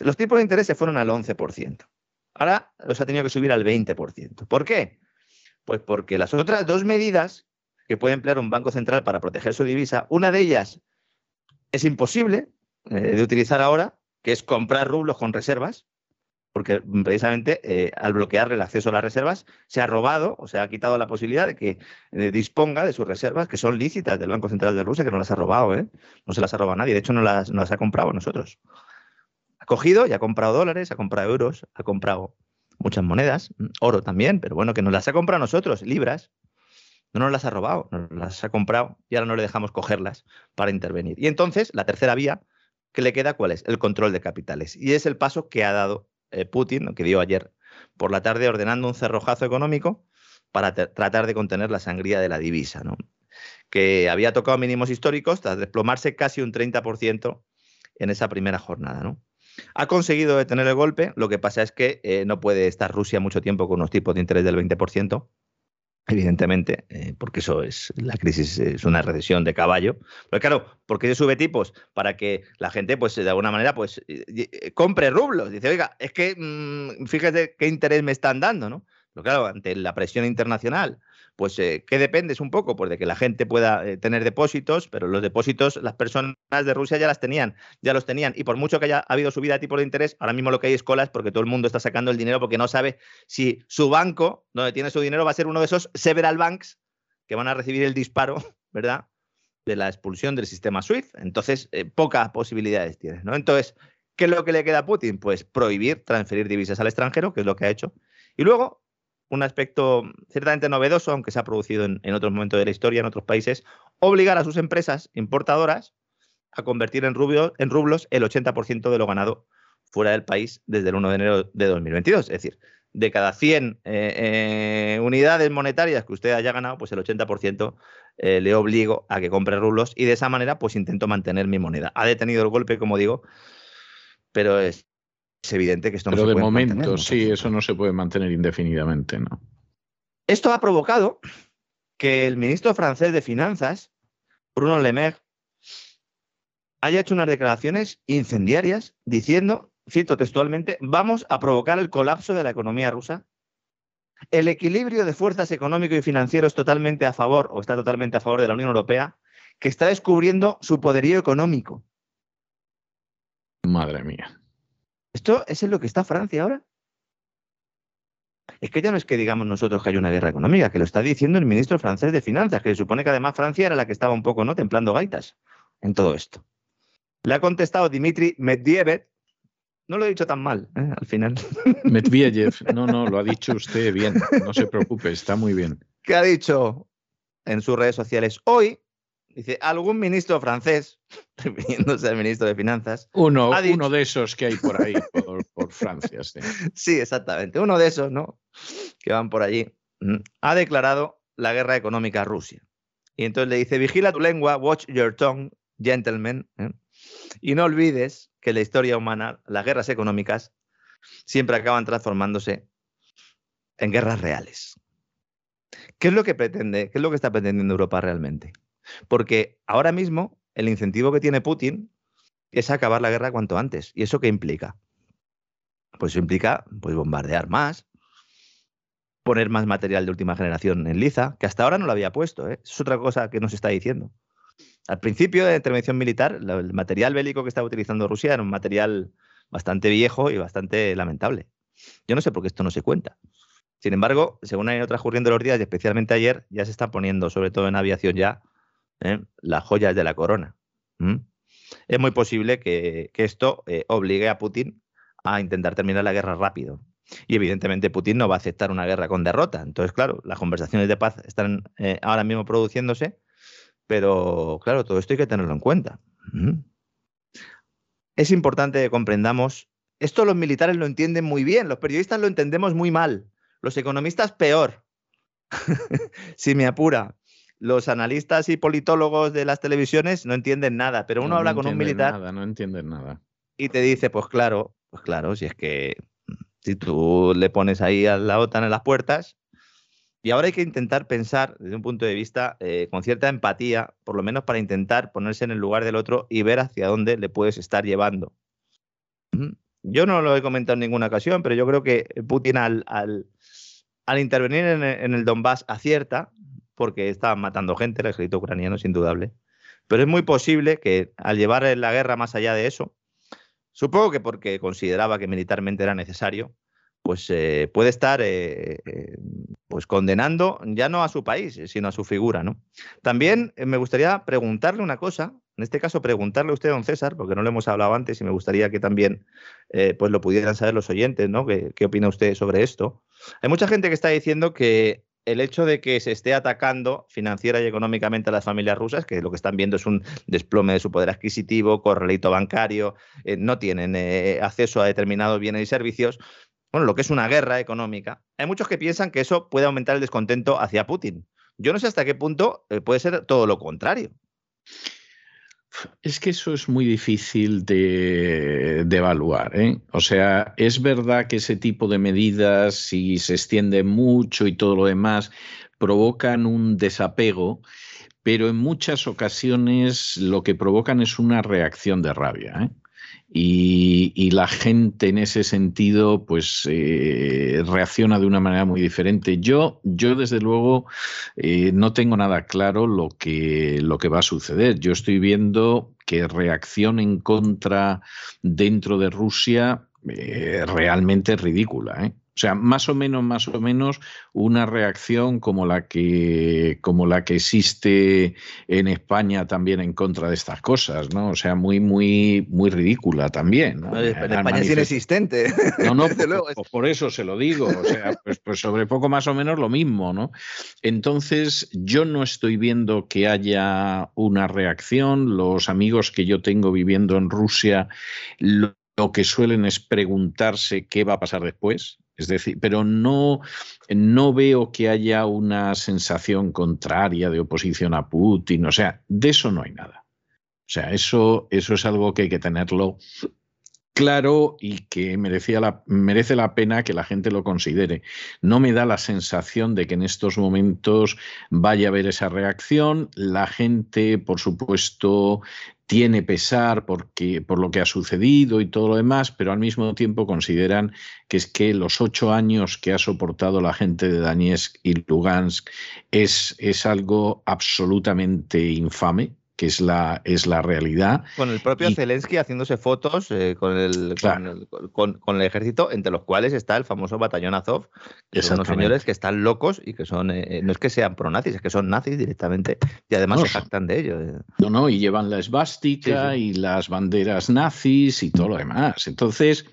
Los tipos de interés se fueron al 11%. Ahora los ha tenido que subir al 20%. ¿Por qué? Pues porque las otras dos medidas que puede emplear un banco central para proteger su divisa, una de ellas es imposible eh, de utilizar ahora, que es comprar rublos con reservas, porque precisamente eh, al bloquear el acceso a las reservas se ha robado o se ha quitado la posibilidad de que eh, disponga de sus reservas, que son lícitas del Banco Central de Rusia, que no las ha robado, no se las ha robado nadie, de hecho no las, no las ha comprado nosotros. Ha cogido y ha comprado dólares, ha comprado euros, ha comprado muchas monedas, oro también, pero bueno, que nos las ha comprado nosotros, libras, no nos las ha robado, nos las ha comprado y ahora no le dejamos cogerlas para intervenir. Y entonces, la tercera vía que le queda, ¿cuál es? El control de capitales. Y es el paso que ha dado eh, Putin, que dio ayer por la tarde, ordenando un cerrojazo económico para tratar de contener la sangría de la divisa, ¿no? que había tocado mínimos históricos tras desplomarse casi un 30% en esa primera jornada. ¿no? Ha conseguido detener el golpe, lo que pasa es que eh, no puede estar Rusia mucho tiempo con unos tipos de interés del 20%, evidentemente, eh, porque eso es, la crisis es una recesión de caballo. Pero claro, ¿por qué sube tipos? Para que la gente, pues de alguna manera, pues eh, eh, compre rublos. Dice, oiga, es que mm, fíjate qué interés me están dando, ¿no? Pero claro, ante la presión internacional, pues eh, ¿qué dependes un poco? Pues de que la gente pueda eh, tener depósitos, pero los depósitos las personas de Rusia ya las tenían, ya los tenían. Y por mucho que haya habido subida de tipo de interés, ahora mismo lo que hay es colas porque todo el mundo está sacando el dinero porque no sabe si su banco, donde tiene su dinero, va a ser uno de esos several banks que van a recibir el disparo, ¿verdad? De la expulsión del sistema SWIFT. Entonces, eh, pocas posibilidades tienes, ¿no? Entonces, ¿qué es lo que le queda a Putin? Pues prohibir transferir divisas al extranjero, que es lo que ha hecho. Y luego, un aspecto ciertamente novedoso, aunque se ha producido en, otros momentos de la historia en otros países, obligar a sus empresas importadoras a convertir en, en rublos el 80% de lo ganado fuera del país desde el 1 de enero de 2022. Es decir, de cada 100 eh, eh, unidades monetarias que usted haya ganado, pues el 80% eh, le obligo a que compre rublos y de esa manera pues intento mantener mi moneda. Ha detenido el golpe, como digo, pero es, evidente que esto no pero se de puede momento, mantener, ¿no? sí, eso no se puede mantener indefinidamente, ¿no? Esto ha provocado que el ministro francés de Finanzas, Bruno Le Maire, haya hecho unas declaraciones incendiarias diciendo, cito textualmente, vamos a provocar el colapso de la economía rusa. El equilibrio de fuerzas económico y financiero es totalmente a favor o está totalmente a favor de la Unión Europea, que está descubriendo su poderío económico. Madre mía. ¿Esto es en lo que está Francia ahora? Es que ya no es que digamos nosotros que hay una guerra económica, que lo está diciendo el ministro francés de Finanzas, que se supone que además Francia era la que estaba un poco no templando gaitas en todo esto. Le ha contestado Dmitry Medvedev, no lo he dicho tan mal, ¿eh? al final, Medvedev, no, no, lo ha dicho usted bien, no se preocupe, está muy bien. que ha dicho en sus redes sociales hoy, dice, algún ministro francés, refiriéndose al ministro de Finanzas, Uno, Ha dicho- uno de esos que hay por ahí, por, por Francia. sí. Sí, exactamente. Uno de esos, ¿no? Que van por allí. mm, Ha declarado la guerra económica a Rusia. Y entonces le dice, vigila tu lengua, watch your tongue, gentlemen. ¿eh? Y no olvides que en la historia humana, las guerras económicas siempre acaban transformándose en guerras reales. ¿Qué es lo que pretende? ¿Qué es lo que está pretendiendo Europa realmente? Porque ahora mismo el incentivo que tiene Putin es acabar la guerra cuanto antes. ¿Y eso qué implica? Pues eso implica pues, bombardear más, poner más material de última generación en liza, que hasta ahora no lo había puesto. ¿eh? Es otra cosa que nos está diciendo. Al principio de la intervención militar, el material bélico que estaba utilizando Rusia era un material bastante viejo y bastante lamentable. Yo no sé por qué esto no se cuenta. Sin embargo, según han ido transcurriendo los días, y especialmente ayer, ya se están poniendo, sobre todo en aviación ya, ¿eh? las joyas de la corona. Es muy posible que, esto eh, obligue a Putin a intentar terminar la guerra rápido. Y evidentemente Putin no va a aceptar una guerra con derrota. Entonces, claro, las conversaciones de paz están eh, ahora mismo produciéndose, pero claro, todo esto hay que tenerlo en cuenta. Es importante que comprendamos, esto los militares lo entienden muy bien, los periodistas lo entendemos muy mal, los economistas peor, si me apura. Los analistas y politólogos de las televisiones no entienden nada, pero uno No, no habla con un militar Nada, no entienden nada. y te dice, pues claro, pues claro, si es que mm, si tú le pones ahí a la OTAN en las puertas, y ahora hay que intentar pensar desde un punto de vista eh, con cierta empatía, por lo menos para intentar ponerse en el lugar del otro y ver hacia dónde le puedes estar llevando. Yo no lo he comentado en ninguna ocasión, pero yo creo que Putin al, al, al intervenir en el, en el Donbass acierta, porque estaban matando gente, el ejército ucraniano es indudable, pero es muy posible que al llevar la guerra más allá de eso, Supongo que porque consideraba que militarmente era necesario, pues eh, puede estar eh, eh, pues condenando ya no a su país, sino a su figura, ¿no? También me gustaría preguntarle una cosa, en este caso preguntarle a usted, don César, porque no lo hemos hablado antes y me gustaría que también pues lo pudieran saber los oyentes, ¿no? ¿Qué, ¿Qué opina usted sobre esto? Hay mucha gente que está diciendo que el hecho de que se esté atacando financiera y económicamente a las familias rusas, que lo que están viendo es un desplome de su poder adquisitivo, correlito bancario, eh, no tienen eh, acceso a determinados bienes y servicios, bueno, lo que es una guerra económica, hay muchos que piensan que eso puede aumentar el descontento hacia Putin. Yo no sé hasta qué punto eh, puede ser todo lo contrario. Es que eso es muy difícil de, evaluar. ¿eh? O sea, es verdad que ese tipo de medidas, si se extiende mucho y todo lo demás, provocan un desapego, pero en muchas ocasiones lo que provocan es una reacción de rabia. ¿eh? Y, la gente en ese sentido pues eh, reacciona de una manera muy diferente. Yo, yo desde luego eh, no tengo nada claro lo que, lo que va a suceder. Yo estoy viendo que reacción en contra dentro de Rusia eh, realmente es ridícula. ¿eh? O sea, más o menos, más o menos una reacción como la que, como la que existe en España también en contra de estas cosas, ¿no? O sea, muy, muy, muy ridícula también. ¿no? En España es inexistente. No, no, por, luego. Por, por, eso se lo digo. O sea, pues, pues, sobre poco más o menos lo mismo, ¿no? Entonces, yo no estoy viendo que haya una reacción. Los amigos que yo tengo viviendo en Rusia, lo, lo que suelen es preguntarse qué va a pasar después Es decir, pero no, no veo que haya una sensación contraria de oposición a Putin. O sea, de eso no hay nada. O sea, eso, eso es algo que hay que tenerlo claro y que merecía la, merece la pena que la gente lo considere. No me da la sensación de que en estos momentos vaya a haber esa reacción. La gente, por supuesto, tiene pesar porque, por lo que ha sucedido y todo lo demás, pero al mismo tiempo consideran que es que los ocho años que ha soportado la gente de Donetsk y Lugansk es, es algo absolutamente infame que es la, es la realidad. Con el propio Zelensky haciéndose fotos eh, con, el, con, el, ejército, entre los cuales está el famoso batallón Azov, que son unos señores que están locos y que son, eh, no es que sean pronazis, es que son nazis directamente y además se jactan de ello. Eh. No, no, y llevan la esvástica y las banderas nazis y todo lo demás. Entonces,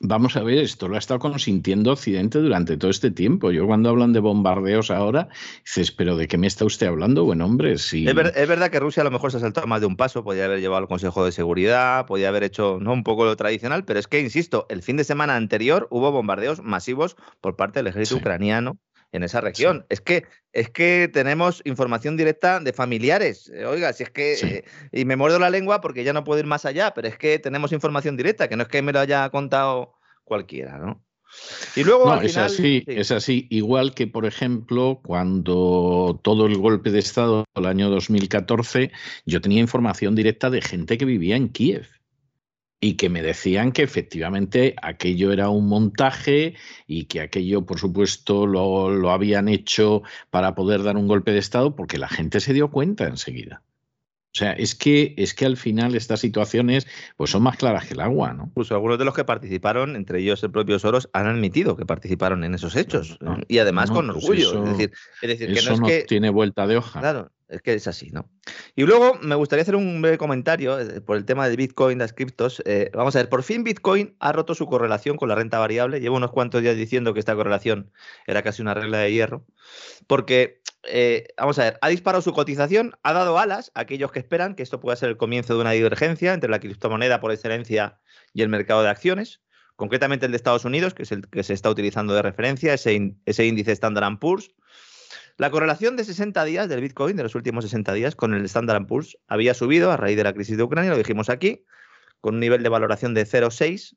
Vamos a ver, esto lo ha estado consintiendo Occidente durante todo este tiempo. Yo cuando hablan de bombardeos ahora, dices, pero ¿de qué me está usted hablando? Bueno, hombre, sí. Es, verdad que Rusia a lo mejor se ha saltado más de un paso, podía haber llevado al Consejo de Seguridad, podía haber hecho ¿no? un poco lo tradicional, pero es que, insisto, el fin de semana anterior hubo bombardeos masivos por parte del ejército ucraniano en esa región. Es que es que tenemos información directa de familiares. Eh, oiga, si es que eh, y me muerdo la lengua porque ya no puedo ir más allá, pero es que tenemos información directa, que no es que me lo haya contado cualquiera, ¿no? Y luego es así, es así. Igual que, por ejemplo, cuando todo el golpe de Estado del año 2014, yo tenía información directa de gente que vivía en Kiev y que me decían que efectivamente aquello era un montaje y que aquello, por supuesto, lo, lo, habían hecho para poder dar un golpe de Estado porque la gente se dio cuenta enseguida. O sea, es que, es que al final estas situaciones pues son más claras que el agua, ¿no? Incluso algunos de los que participaron, entre ellos el propio Soros, han admitido que participaron en esos hechos. y además con pues orgullo. es decir, es decir que no, es que... tiene vuelta de hoja. Claro, es que es así, ¿no? Y luego me gustaría hacer un breve comentario eh, por el tema de Bitcoin, las criptos. Eh, vamos a ver, por fin Bitcoin ha roto su correlación con la renta variable. Llevo unos cuantos días diciendo que esta correlación era casi una regla de hierro. Porque, eh, vamos a ver, ha disparado su cotización, ha dado alas a aquellos que esperan que esto pueda ser el comienzo de una divergencia entre la criptomoneda por excelencia y el mercado de acciones. Concretamente el de Estados Unidos, que es el que se está utilizando de referencia, ese, ese índice Standard Poor's la correlación de 60 días del Bitcoin, de los últimos 60 días, con el Standard Poor's había subido a raíz de la crisis de Ucrania, lo dijimos aquí, con un nivel de valoración de 0,6.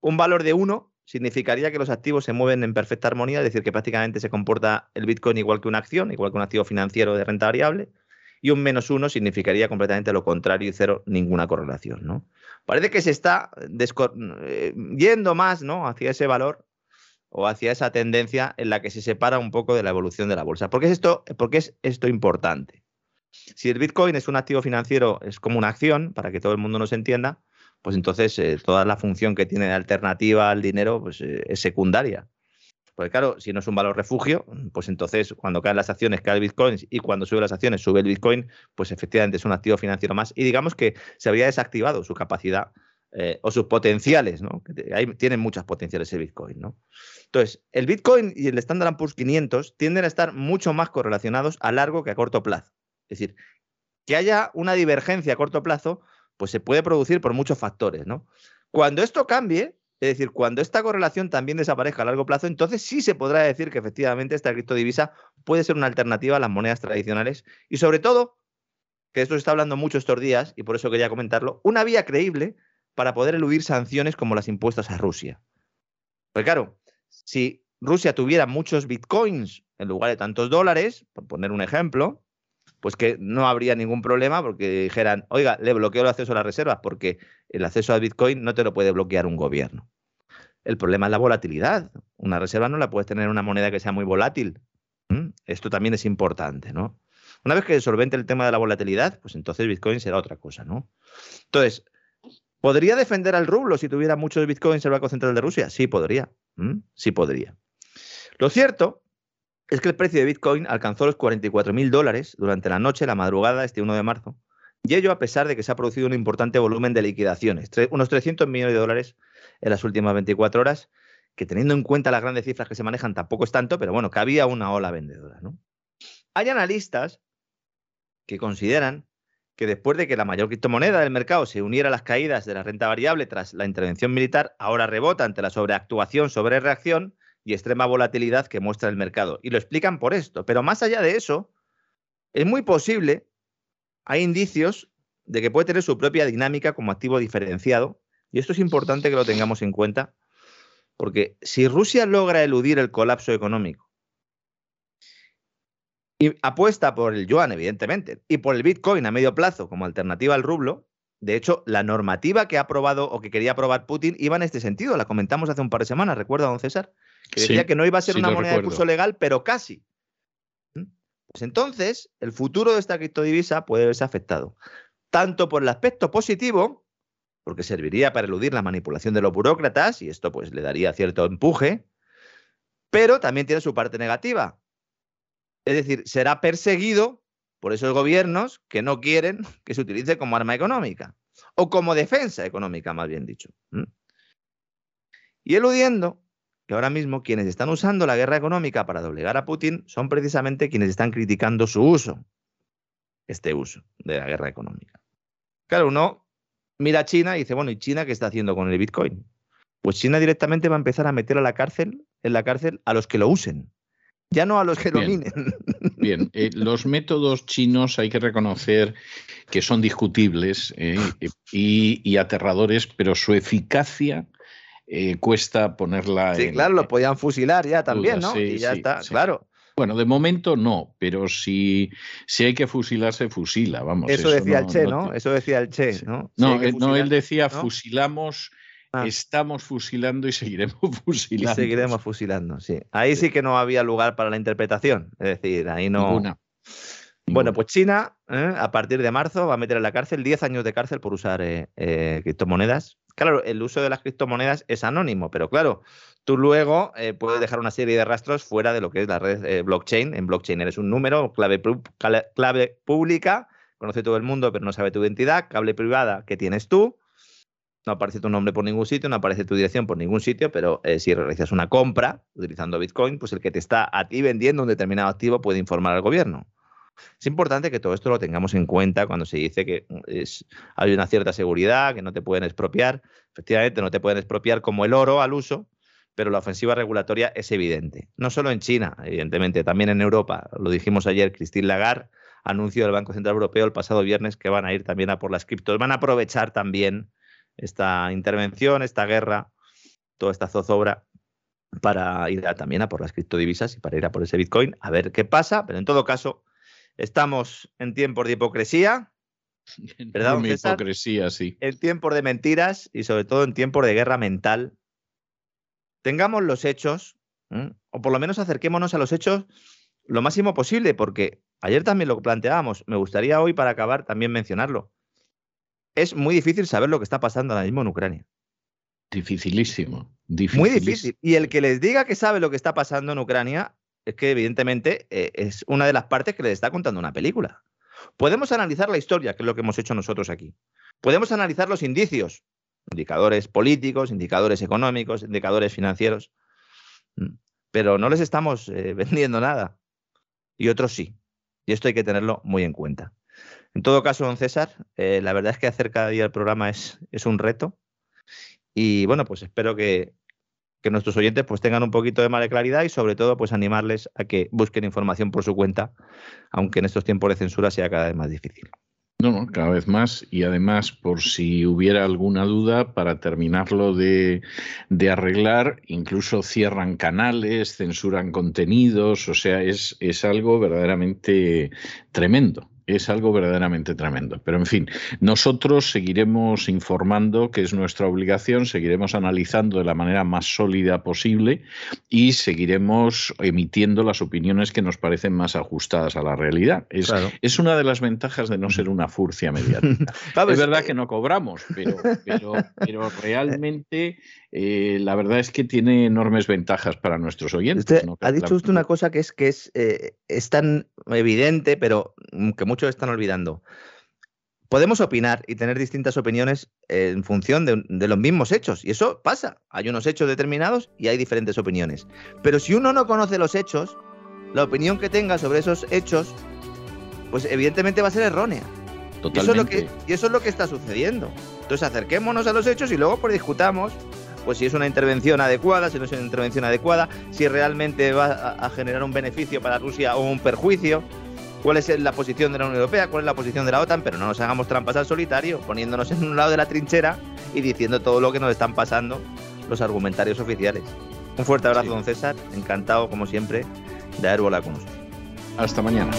Un valor de 1 significaría que los activos se mueven en perfecta armonía, es decir, que prácticamente se comporta el Bitcoin igual que una acción, igual que un activo financiero de renta variable. Y un menos 1 significaría completamente lo contrario y cero, ninguna correlación. ¿no? Parece que se está eh, yendo más ¿no? hacia ese valor o hacia esa tendencia en la que se separa un poco de la evolución de la bolsa. ¿Por qué es esto, porque es esto importante? Si el Bitcoin es un activo financiero, es como una acción, para que todo el mundo nos entienda, pues entonces eh, toda la función que tiene de alternativa al dinero pues, eh, es secundaria. Porque claro, si no es un valor refugio, pues entonces cuando caen las acciones cae el Bitcoin y cuando sube las acciones sube el Bitcoin, pues efectivamente es un activo financiero más. Y digamos que se habría desactivado su capacidad eh, o sus potenciales, ¿no? Ahí tienen muchas potenciales el Bitcoin, ¿no? Entonces, el Bitcoin y el Standard Poor's 500 tienden a estar mucho más correlacionados a largo que a corto plazo. Es decir, que haya una divergencia a corto plazo, pues se puede producir por muchos factores, ¿no? Cuando esto cambie, es decir, cuando esta correlación también desaparezca a largo plazo, entonces sí se podrá decir que efectivamente esta criptodivisa puede ser una alternativa a las monedas tradicionales y sobre todo, que esto se está hablando mucho estos días y por eso quería comentarlo, una vía creíble para poder eludir sanciones como las impuestas a Rusia. Pues claro, si Rusia tuviera muchos bitcoins en lugar de tantos dólares, por poner un ejemplo, pues que no habría ningún problema porque dijeran, oiga, le bloqueo el acceso a las reservas porque el acceso a Bitcoin no te lo puede bloquear un gobierno. El problema es la volatilidad. Una reserva no la puedes tener en una moneda que sea muy volátil. Esto también es importante, ¿no? Una vez que solvente el tema de la volatilidad, pues entonces Bitcoin será otra cosa, ¿no? Entonces, ¿podría defender al rublo si tuviera muchos Bitcoins el Banco Central de Rusia? Sí, podría. ¿Mm? Sí podría. Lo cierto es que el precio de Bitcoin alcanzó los 44 mil dólares durante la noche, la madrugada, este 1 de marzo, y ello a pesar de que se ha producido un importante volumen de liquidaciones, unos 300 millones de dólares en las últimas 24 horas, que teniendo en cuenta las grandes cifras que se manejan tampoco es tanto, pero bueno, que había una ola vendedora. Hay analistas que consideran que después de que la mayor criptomoneda del mercado se uniera a las caídas de la renta variable tras la intervención militar, ahora rebota ante la sobreactuación, sobrereacción y extrema volatilidad que muestra el mercado. Y lo explican por esto. Pero más allá de eso, es muy posible, hay indicios de que puede tener su propia dinámica como activo diferenciado. Y esto es importante que lo tengamos en cuenta, porque si Rusia logra eludir el colapso económico y apuesta por el yuan, evidentemente, y por el Bitcoin a medio plazo como alternativa al rublo, de hecho, la normativa que ha aprobado o que quería aprobar Putin iba en este sentido. La comentamos hace un par de semanas, ¿recuerda, don César? Que decía que no iba a ser una moneda de curso legal, pero casi. ¿Mm? Pues entonces, el futuro de esta criptodivisa puede verse afectado. Tanto por el aspecto positivo, porque serviría para eludir la manipulación de los burócratas, y esto pues le daría cierto empuje, pero también tiene su parte negativa, es decir, será perseguido por esos gobiernos que no quieren que se utilice como arma económica o como defensa económica, más bien dicho. Y eludiendo que ahora mismo quienes están usando la guerra económica para doblegar a Putin son precisamente quienes están criticando su uso, este uso de la guerra económica. Claro, uno mira a China y dice, bueno, ¿y China qué está haciendo con el Bitcoin? Pues China directamente va a empezar a meter a la cárcel, en la cárcel a los que lo usen ya no a los que dominen. Bien, eh, los métodos chinos hay que reconocer que son discutibles eh, y, aterradores, pero su eficacia eh, cuesta ponerla. Sí, claro, lo podían fusilar ya también, ¿no? y ya está, claro. Bueno, de momento no, pero si, si hay que fusilarse, fusila, vamos. Eso, decía el Che, ¿no? Eso decía el Che, ¿no? no, no, él decía fusilamos Ah. Estamos fusilando y seguiremos fusilando. Y seguiremos fusilando, sí. Ahí sí que no había lugar para la interpretación. Es decir, ahí no. Bueno, pues China, ¿eh? a partir de marzo, va a meter en la cárcel 10 años de cárcel por usar eh, eh, criptomonedas. Claro, el uso de las criptomonedas es anónimo, pero claro, tú luego puedes dejar una serie de rastros fuera de lo que es la red blockchain. En blockchain eres un número, clave, clave pública, conoce todo el mundo, pero no sabe tu identidad, clave privada que tienes tú no aparece tu nombre por ningún sitio, no aparece tu dirección por ningún sitio, pero eh, si realizas una compra utilizando Bitcoin, pues el que te está a ti vendiendo un determinado activo puede informar al gobierno. Es importante que todo esto lo tengamos en cuenta cuando se dice que mm, es, hay una cierta seguridad, que no te pueden expropiar. Efectivamente, no te pueden expropiar como el oro al uso, pero la ofensiva regulatoria es evidente. No solo en China, evidentemente, también en Europa. Lo dijimos ayer, Christine Lagarde anunció del Banco Central Europeo el pasado viernes que van a ir también a por las criptos. Van a aprovechar también esta intervención, esta guerra, toda esta zozobra para ir también a por las criptodivisas y para ir a por ese Bitcoin, a ver qué pasa, pero en todo caso, estamos en tiempos de hipocresía. ¿Verdad, en hipocresía, sí. En tiempos de mentiras y sobre todo en tiempos de guerra mental. Tengamos los hechos, o por lo menos acerquémonos a los hechos lo máximo posible, porque ayer también lo planteábamos, me gustaría hoy para acabar también mencionarlo es muy difícil saber lo que está pasando ahora mismo en Ucrania. Dificilísimo, Muy difícil. Y el que les diga que sabe lo que está pasando en Ucrania es que evidentemente eh, es una de las partes que les está contando una película. Podemos analizar la historia, que es lo que hemos hecho nosotros aquí. Podemos analizar los indicios, indicadores políticos, indicadores económicos, indicadores financieros, mm, pero no les estamos eh, vendiendo nada. Y otros sí. Y esto hay que tenerlo muy en cuenta. En todo caso, don César, eh, la verdad es que hacer cada día el programa es, un reto. Y bueno, pues espero que, nuestros oyentes pues tengan un poquito de más de claridad y sobre todo pues animarles a que busquen información por su cuenta, aunque en estos tiempos de censura sea cada vez más difícil. No, no, cada vez más. Y además, por si hubiera alguna duda, para terminarlo de, arreglar, incluso cierran canales, censuran contenidos, o sea, es algo verdaderamente tremendo es algo verdaderamente tremendo. Pero en fin, nosotros seguiremos informando, que es nuestra obligación, seguiremos analizando de la manera más sólida posible y seguiremos emitiendo las opiniones que nos parecen más ajustadas a la realidad. Es, es una de las ventajas de no ser una furcia mediática. es verdad que no cobramos, pero, pero, realmente eh, la verdad es que tiene enormes ventajas para nuestros oyentes. ha dicho usted una cosa que es que es, eh, es tan evidente, pero que muchos están olvidando. Podemos opinar y tener distintas opiniones en función de, los mismos hechos, y eso pasa. Hay unos hechos determinados y hay diferentes opiniones. Pero si uno no conoce los hechos, la opinión que tenga sobre esos hechos, pues evidentemente va a ser errónea. Totalmente. Y eso, es lo que, y eso es lo que está sucediendo. Entonces acerquémonos a los hechos y luego pues discutamos pues si es una intervención adecuada, si no es una intervención adecuada, si realmente va a, a generar un beneficio para Rusia o un perjuicio cuál es la posición de la Unión Europea, cuál es la posición de la OTAN, pero no nos hagamos trampas al solitario, poniéndonos en un lado de la trinchera y diciendo todo lo que nos están pasando los argumentarios oficiales. Un fuerte abrazo, Sí. don César. Encantado, como siempre, de haber volado con usted. Hasta mañana.